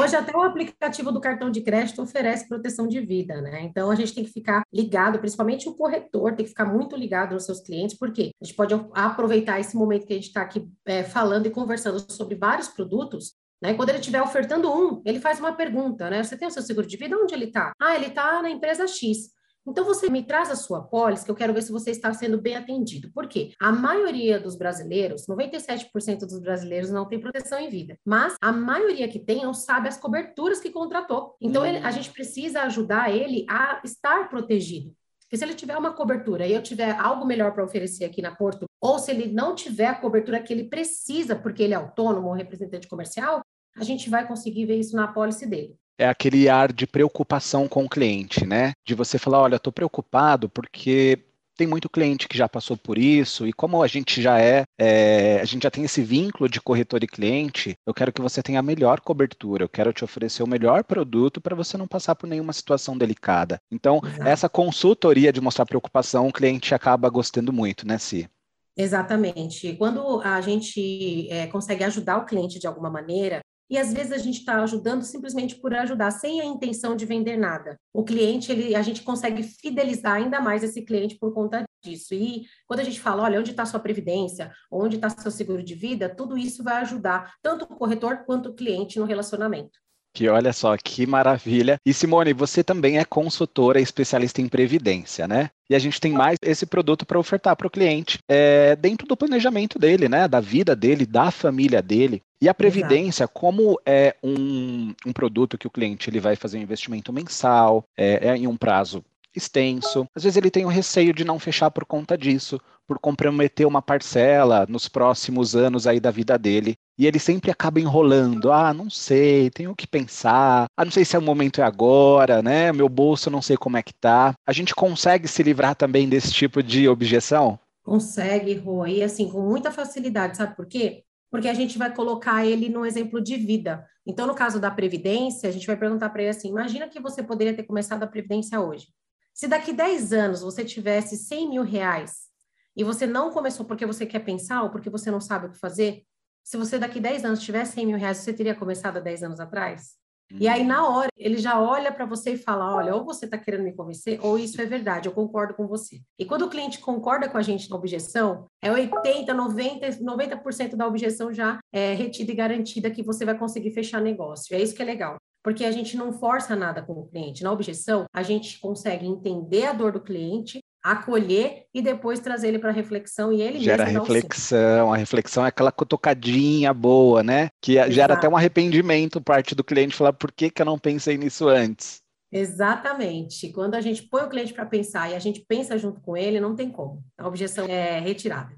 Hoje até o aplicativo do cartão de crédito oferece proteção de vida, né? Então a gente tem que ficar ligado, principalmente o corretor tem que ficar muito ligado nos seus clientes, porque a gente pode aproveitar esse momento que a gente está aqui é, falando e conversando sobre vários produtos né? Quando ele estiver ofertando um, ele faz uma pergunta, né? Você tem o seu seguro de vida? Onde ele está? Ah, ele está na empresa X. Então, você me traz a sua pólice, que eu quero ver se você está sendo bem atendido. Por quê? A maioria dos brasileiros, 97% dos brasileiros não tem proteção em vida, mas a maioria que tem não sabe as coberturas que contratou. Então, ele, a gente precisa ajudar ele a estar protegido. Porque se ele tiver uma cobertura e eu tiver algo melhor para oferecer aqui na Porto, ou se ele não tiver a cobertura que ele precisa, porque ele é autônomo ou representante comercial, a gente vai conseguir ver isso na pólice dele é aquele ar de preocupação com o cliente, né? De você falar, olha, estou preocupado porque tem muito cliente que já passou por isso, e como a gente já é, é, a gente já tem esse vínculo de corretor e cliente, eu quero que você tenha a melhor cobertura, eu quero te oferecer o melhor produto para você não passar por nenhuma situação delicada. Então, Exato. essa consultoria de mostrar preocupação, o cliente acaba gostando muito, né, Si? Exatamente. Quando a gente é, consegue ajudar o cliente de alguma maneira, e às vezes a gente está ajudando simplesmente por ajudar, sem a intenção de vender nada. O cliente, ele, a gente consegue fidelizar ainda mais esse cliente por conta disso. E quando a gente fala, olha, onde está sua previdência, onde está seu seguro de vida, tudo isso vai ajudar tanto o corretor quanto o cliente no relacionamento. Que olha só que maravilha. E Simone, você também é consultora especialista em previdência, né? E a gente tem mais esse produto para ofertar para o cliente é, dentro do planejamento dele, né? Da vida dele, da família dele. E a previdência, Exato. como é um, um, produto que o cliente ele vai fazer um investimento mensal, é, é em um prazo extenso. Às vezes ele tem o receio de não fechar por conta disso, por comprometer uma parcela nos próximos anos aí da vida dele. E ele sempre acaba enrolando. Ah, não sei, tenho que pensar. Ah, não sei se é o momento é agora, né? Meu bolso não sei como é que tá. A gente consegue se livrar também desse tipo de objeção? Consegue, Rô, e assim, com muita facilidade, sabe por quê? Porque a gente vai colocar ele no exemplo de vida. Então, no caso da Previdência, a gente vai perguntar para ele assim: imagina que você poderia ter começado a Previdência hoje. Se daqui 10 anos você tivesse 100 mil reais e você não começou porque você quer pensar ou porque você não sabe o que fazer, se você daqui 10 anos tivesse 100 mil reais, você teria começado há 10 anos atrás? E aí, na hora, ele já olha para você e fala: olha, ou você está querendo me convencer, ou isso é verdade, eu concordo com você. E quando o cliente concorda com a gente na objeção, é 80, 90, 90% da objeção já é retida e garantida que você vai conseguir fechar negócio. É isso que é legal porque a gente não força nada com o cliente. Na objeção, a gente consegue entender a dor do cliente, acolher e depois trazer ele para reflexão e ele gera reflexão. A reflexão é aquela cotocadinha boa, né? Que Exato. gera até um arrependimento parte do cliente falar por que, que eu não pensei nisso antes. Exatamente. Quando a gente põe o cliente para pensar e a gente pensa junto com ele, não tem como. A objeção é retirada.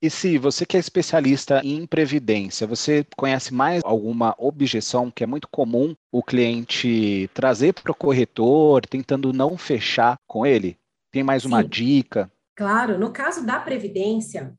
E se você que é especialista em previdência, você conhece mais alguma objeção que é muito comum o cliente trazer para o corretor, tentando não fechar com ele? Tem mais uma Sim. dica? Claro, no caso da previdência,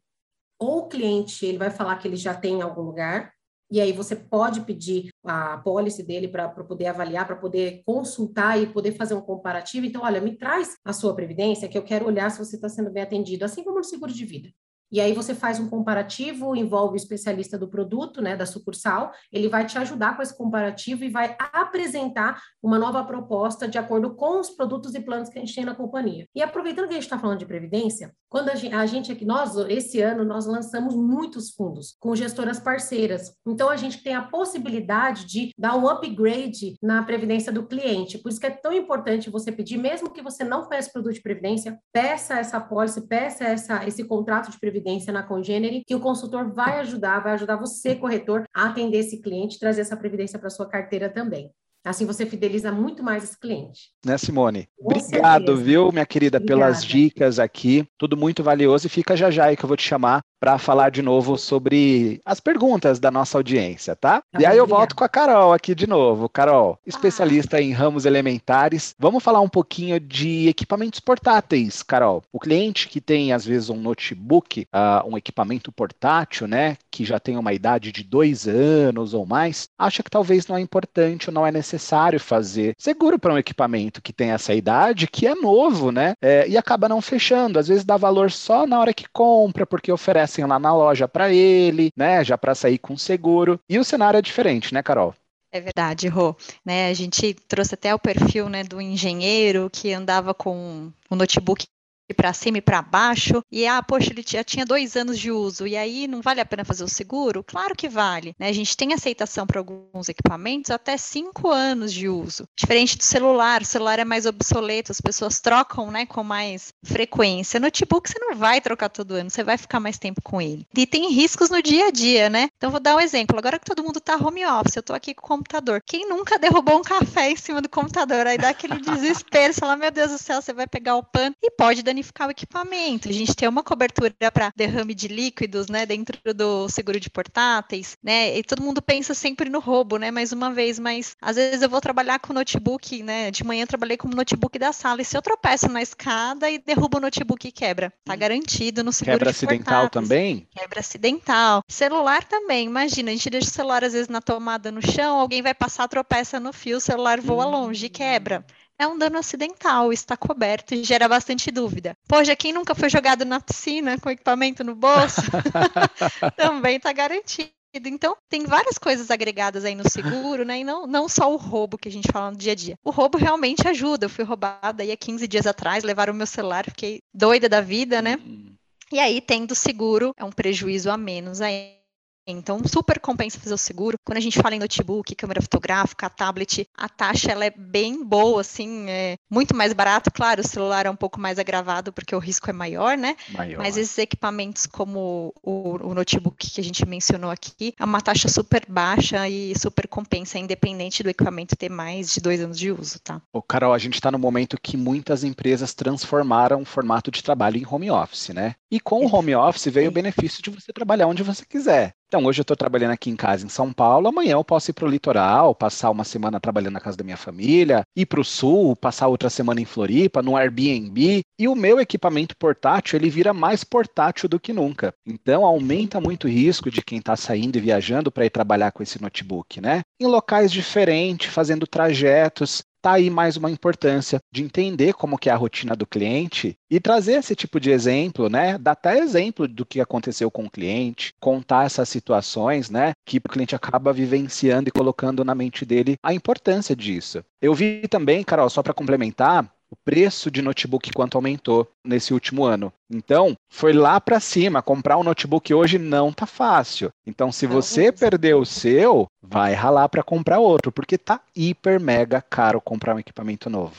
ou o cliente ele vai falar que ele já tem em algum lugar, e aí você pode pedir a pólice dele para poder avaliar, para poder consultar e poder fazer um comparativo. Então, olha, me traz a sua previdência, que eu quero olhar se você está sendo bem atendido, assim como no seguro de vida. E aí você faz um comparativo, envolve o especialista do produto, né, da sucursal, ele vai te ajudar com esse comparativo e vai apresentar uma nova proposta de acordo com os produtos e planos que a gente tem na companhia. E aproveitando que a gente está falando de previdência, quando a gente, a gente aqui, nós, esse ano, nós lançamos muitos fundos com gestoras parceiras. Então, a gente tem a possibilidade de dar um upgrade na previdência do cliente. Por isso que é tão importante você pedir, mesmo que você não conheça produto de previdência, peça essa pólice, peça essa, esse contrato de previdência previdência na Congênere, que o consultor vai ajudar, vai ajudar você, corretor, a atender esse cliente, trazer essa previdência para sua carteira também. Assim você fideliza muito mais esse cliente. Né, Simone? Com Obrigado, certeza. viu, minha querida, Obrigada. pelas dicas aqui. Tudo muito valioso e fica já já aí que eu vou te chamar para falar de novo sobre as perguntas da nossa audiência, tá? tá e aí eu volto com a Carol aqui de novo. Carol, ah. especialista ah. em ramos elementares. Vamos falar um pouquinho de equipamentos portáteis, Carol. O cliente que tem, às vezes, um notebook, uh, um equipamento portátil, né, que já tem uma idade de dois anos ou mais, acha que talvez não é importante ou não é necessário fazer seguro para um equipamento que tem essa idade, que é novo, né, é, e acaba não fechando. Às vezes dá valor só na hora que compra, porque oferece oferecem lá na loja para ele, né? Já para sair com seguro. E o cenário é diferente, né, Carol? É verdade, Rô. Né, a gente trouxe até o perfil né, do engenheiro que andava com o notebook para cima e para baixo, e ah, poxa, ele já tinha dois anos de uso, e aí não vale a pena fazer o seguro? Claro que vale. Né? A gente tem aceitação para alguns equipamentos até cinco anos de uso. Diferente do celular, o celular é mais obsoleto, as pessoas trocam né, com mais frequência. Notebook você não vai trocar todo ano, você vai ficar mais tempo com ele. E tem riscos no dia a dia, né? Então vou dar um exemplo. Agora que todo mundo está home office, eu estou aqui com o computador. Quem nunca derrubou um café em cima do computador? Aí dá aquele desespero, você fala, meu Deus do céu, você vai pegar o pano e pode danificar danificar o equipamento. A gente tem uma cobertura para derrame de líquidos, né, dentro do seguro de portáteis, né? E todo mundo pensa sempre no roubo, né? Mais uma vez, mas às vezes eu vou trabalhar com notebook, né? De manhã eu trabalhei com o notebook da sala e se eu tropeço na escada e derrubo o notebook e quebra, tá hum. garantido no seguro Quebra de acidental portáteis. também? Quebra acidental. Celular também, imagina, a gente deixa o celular às vezes na tomada no chão, alguém vai passar, tropeça no fio, o celular voa hum. longe e quebra é um dano acidental, está coberto e gera bastante dúvida. Poxa, quem nunca foi jogado na piscina com equipamento no bolso, também está garantido. Então, tem várias coisas agregadas aí no seguro, né? E não, não só o roubo que a gente fala no dia a dia. O roubo realmente ajuda. Eu fui roubada aí há 15 dias atrás, levaram o meu celular, fiquei doida da vida, né? Uhum. E aí, tendo seguro, é um prejuízo a menos aí então, super compensa fazer o seguro. Quando a gente fala em notebook, câmera fotográfica, tablet, a taxa ela é bem boa, assim, é muito mais barato. Claro, o celular é um pouco mais agravado porque o risco é maior, né? Maior. Mas esses equipamentos como o, o notebook que a gente mencionou aqui, é uma taxa super baixa e super compensa, independente do equipamento ter mais de dois anos de uso, tá? Ô, Carol, a gente está no momento que muitas empresas transformaram o formato de trabalho em home office, né? E com o home office veio o benefício de você trabalhar onde você quiser. Então, hoje eu estou trabalhando aqui em casa em São Paulo, amanhã eu posso ir para o litoral, passar uma semana trabalhando na casa da minha família, ir para o sul, passar outra semana em Floripa, no Airbnb, e o meu equipamento portátil, ele vira mais portátil do que nunca. Então, aumenta muito o risco de quem está saindo e viajando para ir trabalhar com esse notebook, né? Em locais diferentes, fazendo trajetos, tá aí mais uma importância de entender como que é a rotina do cliente e trazer esse tipo de exemplo, né? Dar até exemplo do que aconteceu com o cliente, contar essas situações, né? Que o cliente acaba vivenciando e colocando na mente dele a importância disso. Eu vi também, Carol, só para complementar, o preço de notebook quanto aumentou nesse último ano. Então, foi lá para cima. Comprar um notebook hoje não tá fácil. Então, se você perdeu o seu, vai ralar para comprar outro, porque tá hiper mega caro comprar um equipamento novo.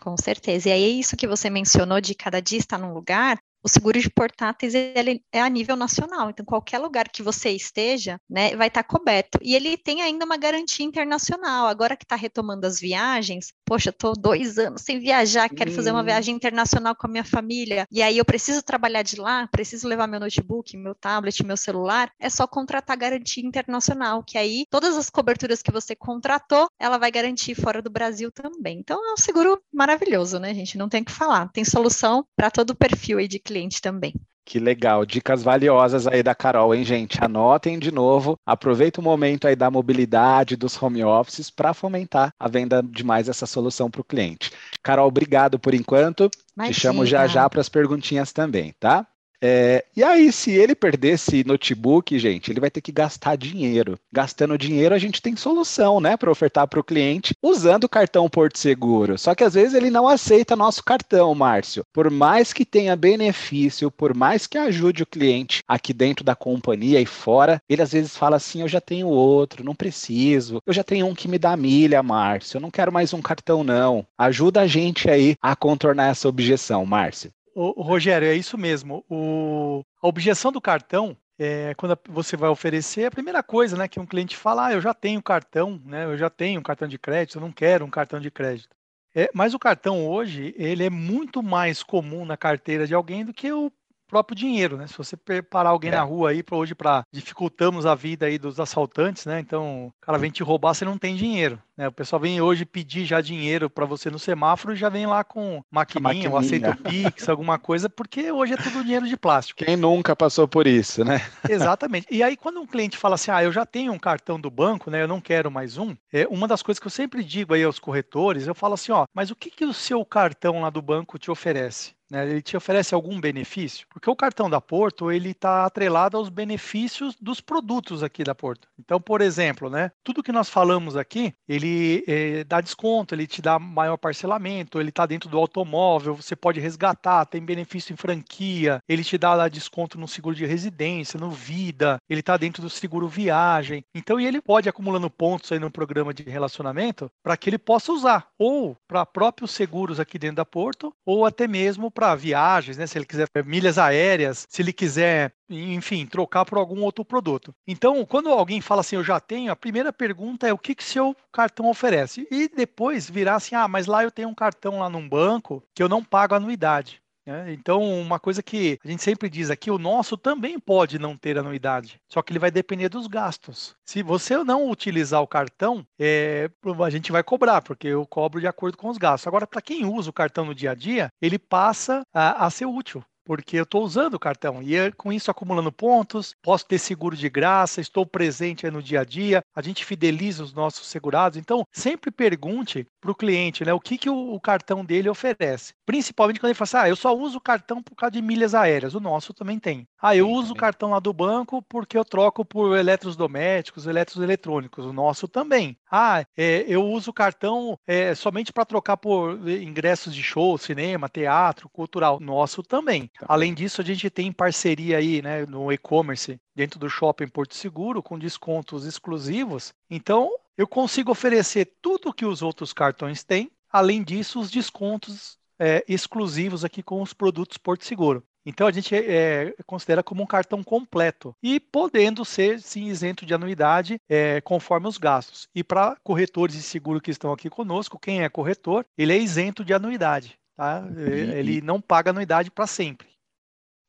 Com certeza. E aí, isso que você mencionou de cada dia estar num lugar, o seguro de portáteis ele é a nível nacional, então qualquer lugar que você esteja, né, vai estar coberto. E ele tem ainda uma garantia internacional. Agora que está retomando as viagens, poxa, estou dois anos sem viajar, quero hum. fazer uma viagem internacional com a minha família, e aí eu preciso trabalhar de lá, preciso levar meu notebook, meu tablet, meu celular, é só contratar garantia internacional, que aí todas as coberturas que você contratou, ela vai garantir fora do Brasil também. Então é um seguro maravilhoso, né, gente? Não tem o que falar. Tem solução para todo o perfil aí de cliente também. Que legal, dicas valiosas aí da Carol, hein, gente? Anotem de novo, aproveita o momento aí da mobilidade dos home offices para fomentar a venda de mais essa solução para o cliente. Carol, obrigado por enquanto. Imagina. Te chamo já já para as perguntinhas também, tá? É, e aí, se ele perder esse notebook, gente, ele vai ter que gastar dinheiro. Gastando dinheiro, a gente tem solução, né, para ofertar para o cliente usando o cartão Porto Seguro. Só que às vezes ele não aceita nosso cartão, Márcio. Por mais que tenha benefício, por mais que ajude o cliente aqui dentro da companhia e fora, ele às vezes fala assim: eu já tenho outro, não preciso. Eu já tenho um que me dá milha, Márcio. Eu não quero mais um cartão, não. Ajuda a gente aí a contornar essa objeção, Márcio. O, o Rogério, é isso mesmo. O, a objeção do cartão é, quando você vai oferecer, a primeira coisa né, que um cliente fala, ah, eu já tenho cartão, né, eu já tenho um cartão de crédito, eu não quero um cartão de crédito. É, mas o cartão hoje, ele é muito mais comum na carteira de alguém do que o próprio dinheiro, né? Se você parar alguém é. na rua aí para hoje para dificultamos a vida aí dos assaltantes, né? Então, o cara vem te roubar, você não tem dinheiro, né? O pessoal vem hoje pedir já dinheiro para você no semáforo e já vem lá com maquininha, ou aceito Pix, alguma coisa, porque hoje é tudo dinheiro de plástico. Quem nunca passou por isso, né? Exatamente. E aí quando um cliente fala assim: "Ah, eu já tenho um cartão do banco, né? Eu não quero mais um". É uma das coisas que eu sempre digo aí aos corretores, eu falo assim, ó, mas o que que o seu cartão lá do banco te oferece? Né, ele te oferece algum benefício? Porque o cartão da Porto ele está atrelado aos benefícios dos produtos aqui da Porto. Então, por exemplo, né, tudo que nós falamos aqui, ele eh, dá desconto, ele te dá maior parcelamento, ele está dentro do automóvel, você pode resgatar, tem benefício em franquia, ele te dá lá, desconto no seguro de residência, no vida, ele está dentro do seguro viagem. Então, ele pode acumulando pontos aí no programa de relacionamento para que ele possa usar ou para próprios seguros aqui dentro da Porto ou até mesmo para viagens, né? Se ele quiser milhas aéreas, se ele quiser, enfim, trocar por algum outro produto. Então, quando alguém fala assim, eu já tenho, a primeira pergunta é o que que seu cartão oferece? E depois virar assim, ah, mas lá eu tenho um cartão lá num banco que eu não pago anuidade. Né? Então, uma coisa que a gente sempre diz aqui, o nosso também pode não ter anuidade, só que ele vai depender dos gastos. Se você não utilizar o cartão, é, a gente vai cobrar, porque eu cobro de acordo com os gastos. Agora, para quem usa o cartão no dia a dia, ele passa a, a ser útil porque eu estou usando o cartão e é com isso acumulando pontos, posso ter seguro de graça, estou presente no dia a dia, a gente fideliza os nossos segurados. Então, sempre pergunte para o cliente né, o que, que o, o, cartão dele oferece. Principalmente quando ele fala assim, ah, eu só uso o cartão por causa de milhas aéreas, o nosso também tem. Ah, eu uso o cartão lá do banco porque eu troco por eletrodomésticos, eletroeletrônicos, o nosso também. Ah, é, eu uso o cartão é, somente para trocar por ingressos de show, cinema, teatro, cultural, nosso também. Tá Além disso, a gente tem parceria aí, né, no e-commerce dentro do shopping Porto Seguro com descontos exclusivos. Então, eu consigo oferecer tudo que os outros cartões têm. Além disso, os descontos é, exclusivos aqui com os produtos Porto Seguro. Então a gente é, considera como um cartão completo e podendo ser sim isento de anuidade é, conforme os gastos. E para corretores de seguro que estão aqui conosco, quem é corretor, ele é isento de anuidade. Tá? Ele não paga anuidade para sempre.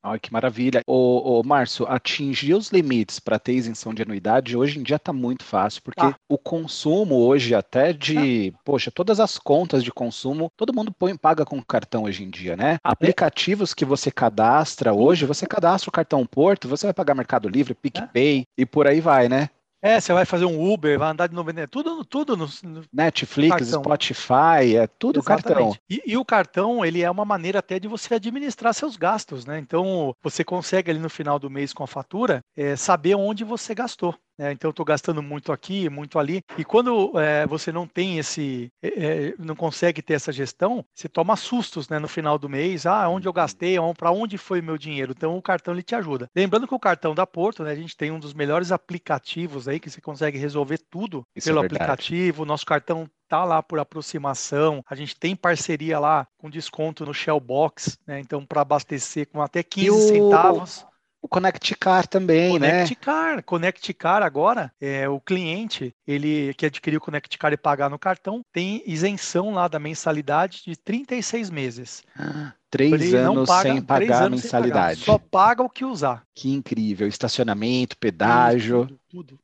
Olha que maravilha. O, o Márcio, atingir os limites para ter isenção de anuidade hoje em dia está muito fácil, porque ah. o consumo hoje, até de, ah. poxa, todas as contas de consumo, todo mundo põe, paga com cartão hoje em dia, né? Aplicativos que você cadastra hoje, você cadastra o cartão Porto, você vai pagar Mercado Livre, PicPay e por aí vai, né? É, você vai fazer um Uber, vai andar de novo, tudo, tudo no, no Netflix, cartão. Spotify, é tudo Exatamente. cartão. E, e, o cartão, ele é uma maneira até de você administrar seus gastos, né? Então, você consegue ali no final do mês com a fatura é, saber onde você gastou. Né? Então, eu estou gastando muito aqui, muito ali. E quando é, você não tem esse, é, não consegue ter essa gestão, você toma sustos né, no final do mês. Ah, onde eu gastei, para onde foi meu dinheiro? Então, o cartão ele te ajuda. Lembrando que o cartão da Porto, né, a gente tem um dos melhores aplicativos aí que você consegue resolver tudo Isso pelo é aplicativo. Nosso cartão tá lá por aproximação. A gente tem parceria lá com desconto no Shell Box, né? Então, para abastecer com até 15 o... centavos. O Connect Car também, Connect né? Connect Car, Connect Car agora, é, o cliente, ele que adquiriu o Connect Car e pagar no cartão, tem isenção lá da mensalidade de 36 meses. Ah, três anos paga, sem pagar a mensalidade. Pagar, só paga o que usar. Que incrível. Estacionamento, pedágio. Tudo, tudo.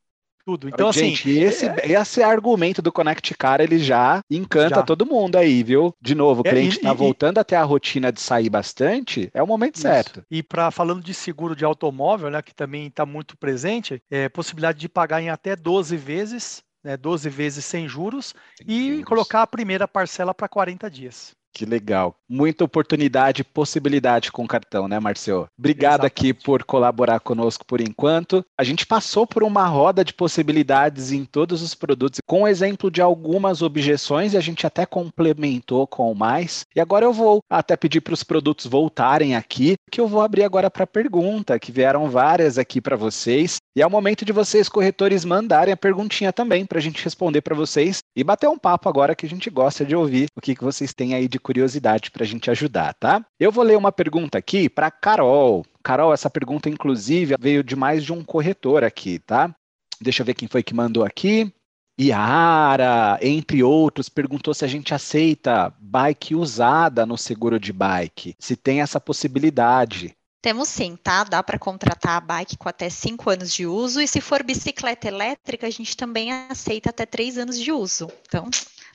Tudo. Então, assim, Gente, assim. Esse, é... esse argumento do Connect Car, ele já encanta já. todo mundo aí, viu? De novo, o é, cliente está voltando até a rotina de sair bastante, é o momento Isso. certo. E para falando de seguro de automóvel, né, que também está muito presente, é possibilidade de pagar em até 12 vezes, né, 12 vezes sem juros, sem e juros. colocar a primeira parcela para 40 dias. Que legal. Muita oportunidade e possibilidade com o cartão, né, Marcelo? Obrigado Exatamente. aqui por colaborar conosco por enquanto. A gente passou por uma roda de possibilidades em todos os produtos, com exemplo de algumas objeções, e a gente até complementou com mais. E agora eu vou até pedir para os produtos voltarem aqui, que eu vou abrir agora para pergunta, que vieram várias aqui para vocês. E é o momento de vocês, corretores, mandarem a perguntinha também para a gente responder para vocês e bater um papo agora que a gente gosta de ouvir o que, que vocês têm aí de curiosidade para a gente ajudar, tá? Eu vou ler uma pergunta aqui para Carol. Carol, essa pergunta, inclusive, veio de mais de um corretor aqui, tá? Deixa eu ver quem foi que mandou aqui. Yara, entre outros, perguntou se a gente aceita bike usada no seguro de bike, se tem essa possibilidade. Temos sim, tá? Dá para contratar a bike com até 5 anos de uso e se for bicicleta elétrica, a gente também aceita até 3 anos de uso. Então,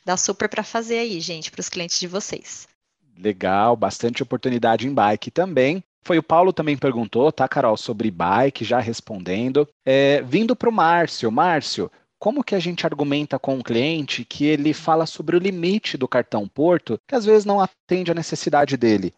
dá super para fazer aí, gente, para os clientes de vocês. Legal, bastante oportunidade em bike também. Foi o Paulo também perguntou, tá, Carol, sobre bike, já respondendo. É, vindo para o Márcio. Márcio, como que a gente argumenta com o cliente que ele fala sobre o limite do cartão Porto, que às vezes não atende a necessidade dele?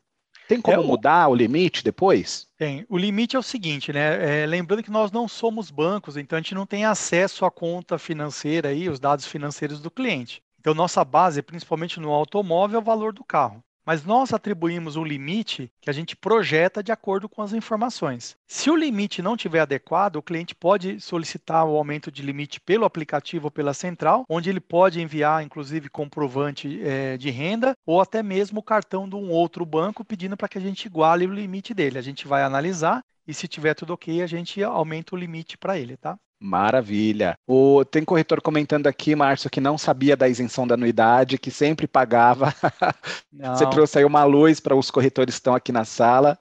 Tem como é, mudar o limite depois? Tem. O limite é o seguinte, né? É, lembrando que nós não somos bancos, então a gente não tem acesso à conta financeira e os dados financeiros do cliente. Então, nossa base, principalmente no automóvel, é o valor do carro mas nós atribuímos um limite que a gente projeta de acordo com as informações. Se o limite não estiver adequado, o cliente pode solicitar o aumento de limite pelo aplicativo ou pela central, onde ele pode enviar, inclusive, comprovante é, de renda ou até mesmo o cartão de um outro banco pedindo para que a gente iguale o limite dele. A gente vai analisar e se tiver tudo ok, a gente aumenta o limite para ele, tá? Maravilha. O, tem corretor comentando aqui, Márcio, que não sabia da isenção da anuidade, que sempre pagava. Você trouxe aí uma luz para os corretores que estão aqui na sala.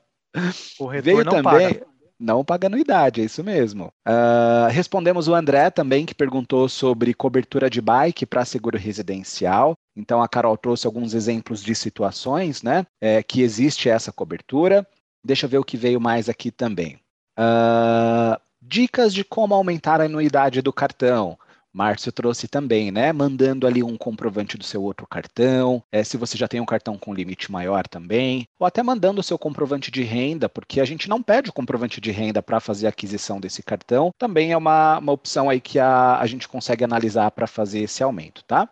Corretor Veio não também. Paga. Não paga anuidade, é isso mesmo. Uh, respondemos o André também, que perguntou sobre cobertura de bike para seguro residencial. Então, a Carol trouxe alguns exemplos de situações né, é, que existe essa cobertura. Deixa eu ver o que veio mais aqui também. Uh, Dicas de como aumentar a anuidade do cartão. Márcio trouxe também, né? Mandando ali um comprovante do seu outro cartão, é, se você já tem um cartão com limite maior também, ou até mandando o seu comprovante de renda, porque a gente não pede o comprovante de renda para fazer a aquisição desse cartão, também é uma, uma opção aí que a, a gente consegue analisar para fazer esse aumento, tá?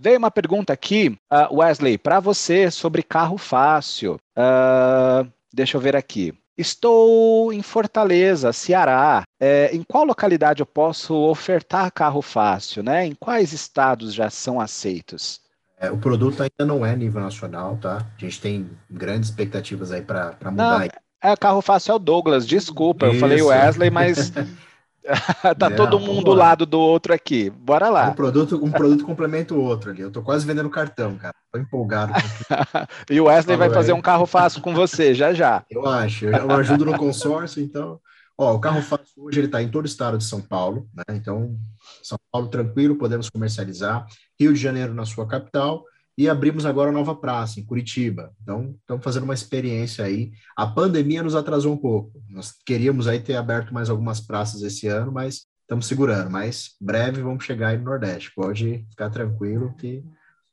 Veio uma pergunta aqui, uh, Wesley, para você sobre carro fácil. Uh, deixa eu ver aqui. Estou em Fortaleza, Ceará. É, em qual localidade eu posso ofertar carro fácil? Né? Em quais estados já são aceitos? É, o produto ainda não é nível nacional, tá? A gente tem grandes expectativas aí para mudar. Não, é, carro fácil é o Douglas, desculpa, Isso. eu falei Wesley, mas tá não, todo mundo do lado do outro aqui. Bora lá. Um produto, um produto complementa o outro ali. Eu tô quase vendendo cartão, cara. Tô empolgado. e o Wesley vai fazer um carro fácil com você, já já. Eu acho. Eu ajudo no consórcio, então. Ó, o carro fácil hoje ele está em todo o estado de São Paulo, né? Então, São Paulo tranquilo, podemos comercializar. Rio de Janeiro na sua capital e abrimos agora a nova praça, em Curitiba. Então, estamos fazendo uma experiência aí. A pandemia nos atrasou um pouco. Nós queríamos aí ter aberto mais algumas praças esse ano, mas estamos segurando. Mas breve vamos chegar aí no Nordeste. Pode ficar tranquilo que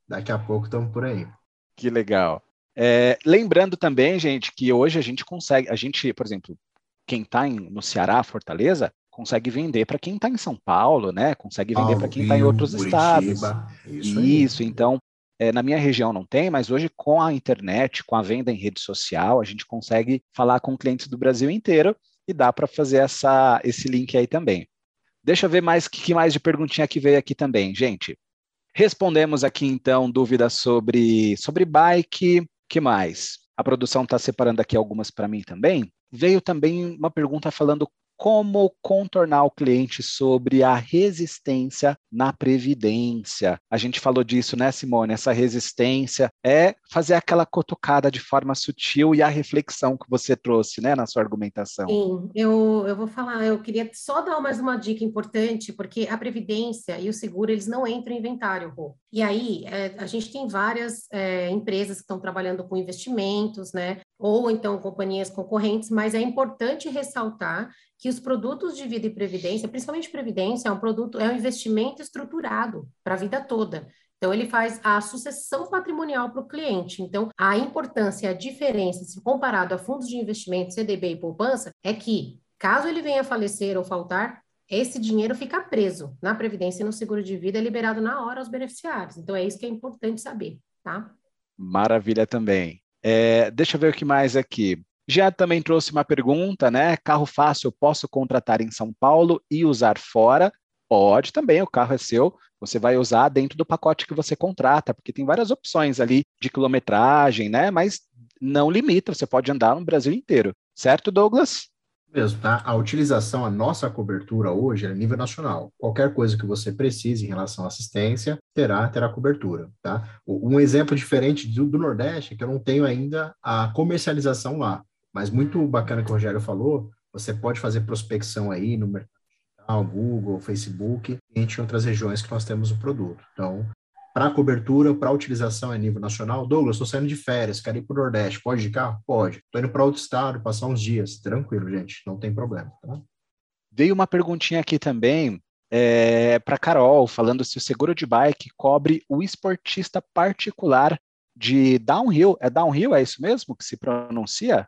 daqui a pouco estamos por aí. Que legal. É, lembrando também, gente, que hoje a gente consegue, a gente, por exemplo, quem está no Ceará, Fortaleza, consegue vender para quem está em São Paulo, né? Consegue vender para quem está em outros Curitiba, estados. Isso, isso então é, na minha região não tem, mas hoje com a internet, com a venda em rede social, a gente consegue falar com clientes do Brasil inteiro e dá para fazer essa, esse link aí também. Deixa eu ver mais que, mais de perguntinha que veio aqui também, gente. Respondemos aqui então dúvidas sobre sobre bike, que mais? A produção está separando aqui algumas para mim também. Veio também uma pergunta falando como contornar o cliente sobre a resistência na previdência. A gente falou disso, né, Simone? Essa resistência é fazer aquela cutucada de forma sutil e a reflexão que você trouxe, né, na sua argumentação. Sim, eu, eu vou falar, eu queria só dar mais uma dica importante, porque a previdência e o seguro, eles não entram em inventário, Rô. E aí, é, a gente tem várias é, empresas que estão trabalhando com investimentos, né? Ou então companhias concorrentes, mas é importante ressaltar que os produtos de vida e previdência, principalmente previdência, é um produto, é um investimento estruturado para a vida toda. Então, ele faz a sucessão patrimonial para o cliente. Então, a importância, a diferença, se comparado a fundos de investimento, CDB e poupança, é que, caso ele venha a falecer ou faltar, esse dinheiro fica preso na Previdência e no seguro de vida, é liberado na hora aos beneficiários. Então, é isso que é importante saber, tá? Maravilha também. É, deixa eu ver o que mais aqui. Já também trouxe uma pergunta, né? Carro fácil, posso contratar em São Paulo e usar fora? Pode também, o carro é seu, você vai usar dentro do pacote que você contrata, porque tem várias opções ali de quilometragem, né? Mas não limita, você pode andar no Brasil inteiro. Certo, Douglas? Mesmo, tá? A utilização, a nossa cobertura hoje é nível nacional. Qualquer coisa que você precise em relação à assistência, terá, terá cobertura, tá? Um exemplo diferente do, do Nordeste é que eu não tenho ainda a comercialização lá, mas muito bacana que o Rogério falou, você pode fazer prospecção aí no mercado digital, Google, Facebook, e em outras regiões que nós temos o produto. Então, para cobertura, para utilização a nível nacional. Douglas, estou saindo de férias, quero ir para o Nordeste. Pode de carro? Pode. Estou indo para outro estado, passar uns dias. Tranquilo, gente, não tem problema. Tá? Veio uma perguntinha aqui também é, para Carol, falando se o seguro de bike cobre o esportista particular de downhill. É downhill, é isso mesmo que se pronuncia?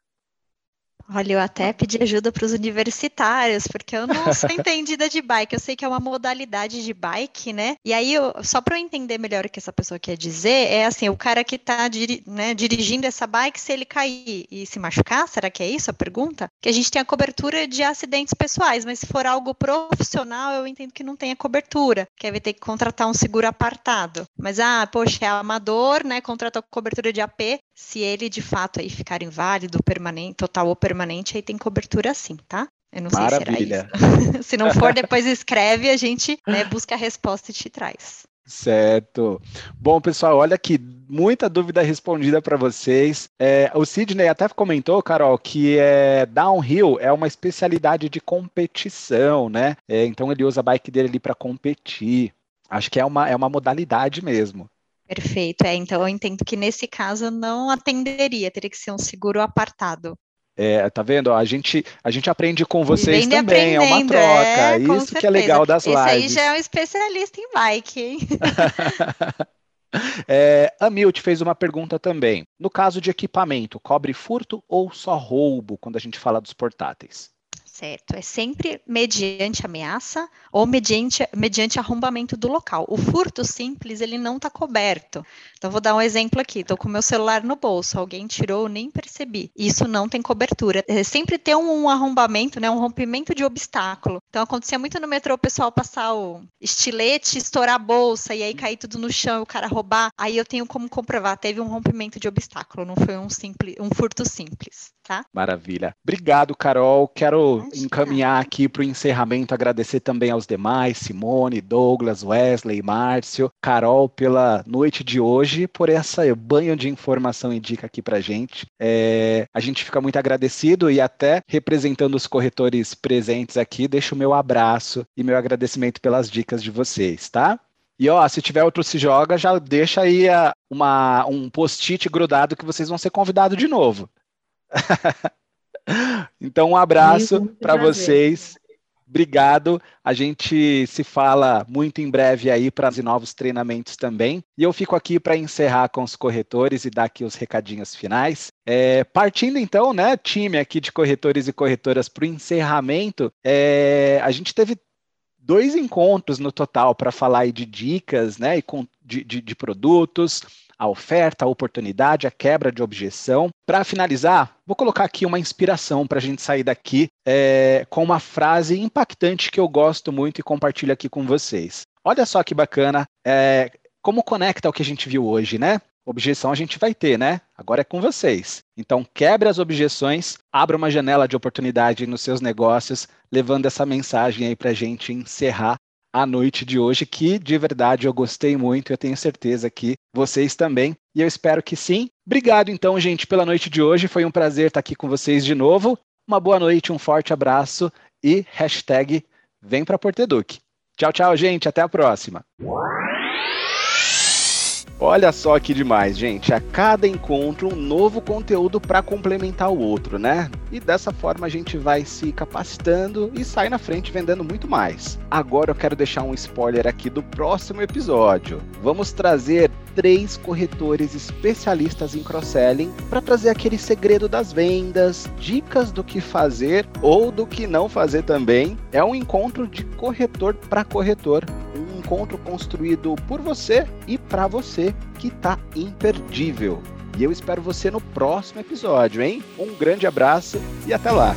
Olha, eu até pedi ajuda para os universitários, porque eu não sou entendida de bike. Eu sei que é uma modalidade de bike, né? E aí, eu, só para eu entender melhor o que essa pessoa quer dizer, é assim: o cara que está diri né, dirigindo essa bike, se ele cair e se machucar, será que é isso a pergunta? Que a gente tem a cobertura de acidentes pessoais, mas se for algo profissional, eu entendo que não tem a cobertura, que aí vai ter que contratar um seguro apartado. Mas, ah, poxa, é amador, né? Contrata cobertura de AP, se ele de fato aí ficar inválido, permanente, total ou permanente, aí tem cobertura sim, tá? Eu não Maravilha. sei se era isso. se não for, depois escreve, a gente né, busca a resposta e te traz. Certo. Bom, pessoal, olha aqui, muita dúvida respondida para vocês. É, o Sidney até comentou, Carol, que é, downhill é uma especialidade de competição, né? É, então ele usa a bike dele ali para competir. Acho que é uma, é uma modalidade mesmo. Perfeito. É, então eu entendo que nesse caso não atenderia, teria que ser um seguro apartado. É, tá vendo? A gente, a gente aprende com vocês Vem também, é uma troca. É, Isso certeza. que é legal das Esse lives. Esse aí já é um especialista em bike, hein? é, a Milt fez uma pergunta também. No caso de equipamento, cobre furto ou só roubo quando a gente fala dos portáteis? Certo, é sempre mediante ameaça ou mediante, mediante arrombamento do local. O furto simples, ele não está coberto. Então, vou dar um exemplo aqui. Estou com meu celular no bolso, alguém tirou, nem percebi. Isso não tem cobertura. É sempre ter um, um arrombamento, né, um rompimento de obstáculo. Então, acontecia muito no metrô o pessoal passar o estilete, estourar a bolsa e aí cair tudo no chão, o cara roubar. Aí eu tenho como comprovar, teve um rompimento de obstáculo, não foi um, simples, um furto simples tá? Maravilha. Obrigado, Carol. Quero Encaminhar aqui para o encerramento, agradecer também aos demais, Simone, Douglas, Wesley, Márcio, Carol, pela noite de hoje, por essa banho de informação e dica aqui para gente. É, a gente fica muito agradecido e até representando os corretores presentes aqui, deixo o meu abraço e meu agradecimento pelas dicas de vocês, tá? E ó, se tiver outro se joga, já deixa aí a, uma, um post-it grudado que vocês vão ser convidados de novo. então, um abraço para vocês. Obrigado. A gente se fala muito em breve aí para os novos treinamentos também. E eu fico aqui para encerrar com os corretores e dar aqui os recadinhos finais. É, partindo então, né, time aqui de corretores e corretoras para o encerramento, é, a gente teve dois encontros no total para falar de dicas, né, e de, de, de produtos a oferta, a oportunidade, a quebra de objeção. Para finalizar, vou colocar aqui uma inspiração para a gente sair daqui é, com uma frase impactante que eu gosto muito e compartilho aqui com vocês. Olha só que bacana, é, como conecta o que a gente viu hoje, né? Objeção a gente vai ter, né? Agora é com vocês. Então, quebre as objeções, abra uma janela de oportunidade nos seus negócios, levando essa mensagem aí para a gente encerrar a noite de hoje, que de verdade eu gostei muito, eu tenho certeza que vocês também, e eu espero que sim. Obrigado então, gente, pela noite de hoje, foi um prazer estar aqui com vocês de novo. Uma boa noite, um forte abraço e hashtag vem para Porteduque. Tchau, tchau, gente, até a próxima. Olha só que demais, gente. A cada encontro, um novo conteúdo para complementar o outro, né? E dessa forma a gente vai se capacitando e sai na frente vendendo muito mais. Agora eu quero deixar um spoiler aqui do próximo episódio. Vamos trazer três corretores especialistas em cross-selling para trazer aquele segredo das vendas, dicas do que fazer ou do que não fazer também. É um encontro de corretor para corretor encontro construído por você e para você que tá imperdível. E eu espero você no próximo episódio, hein? Um grande abraço e até lá!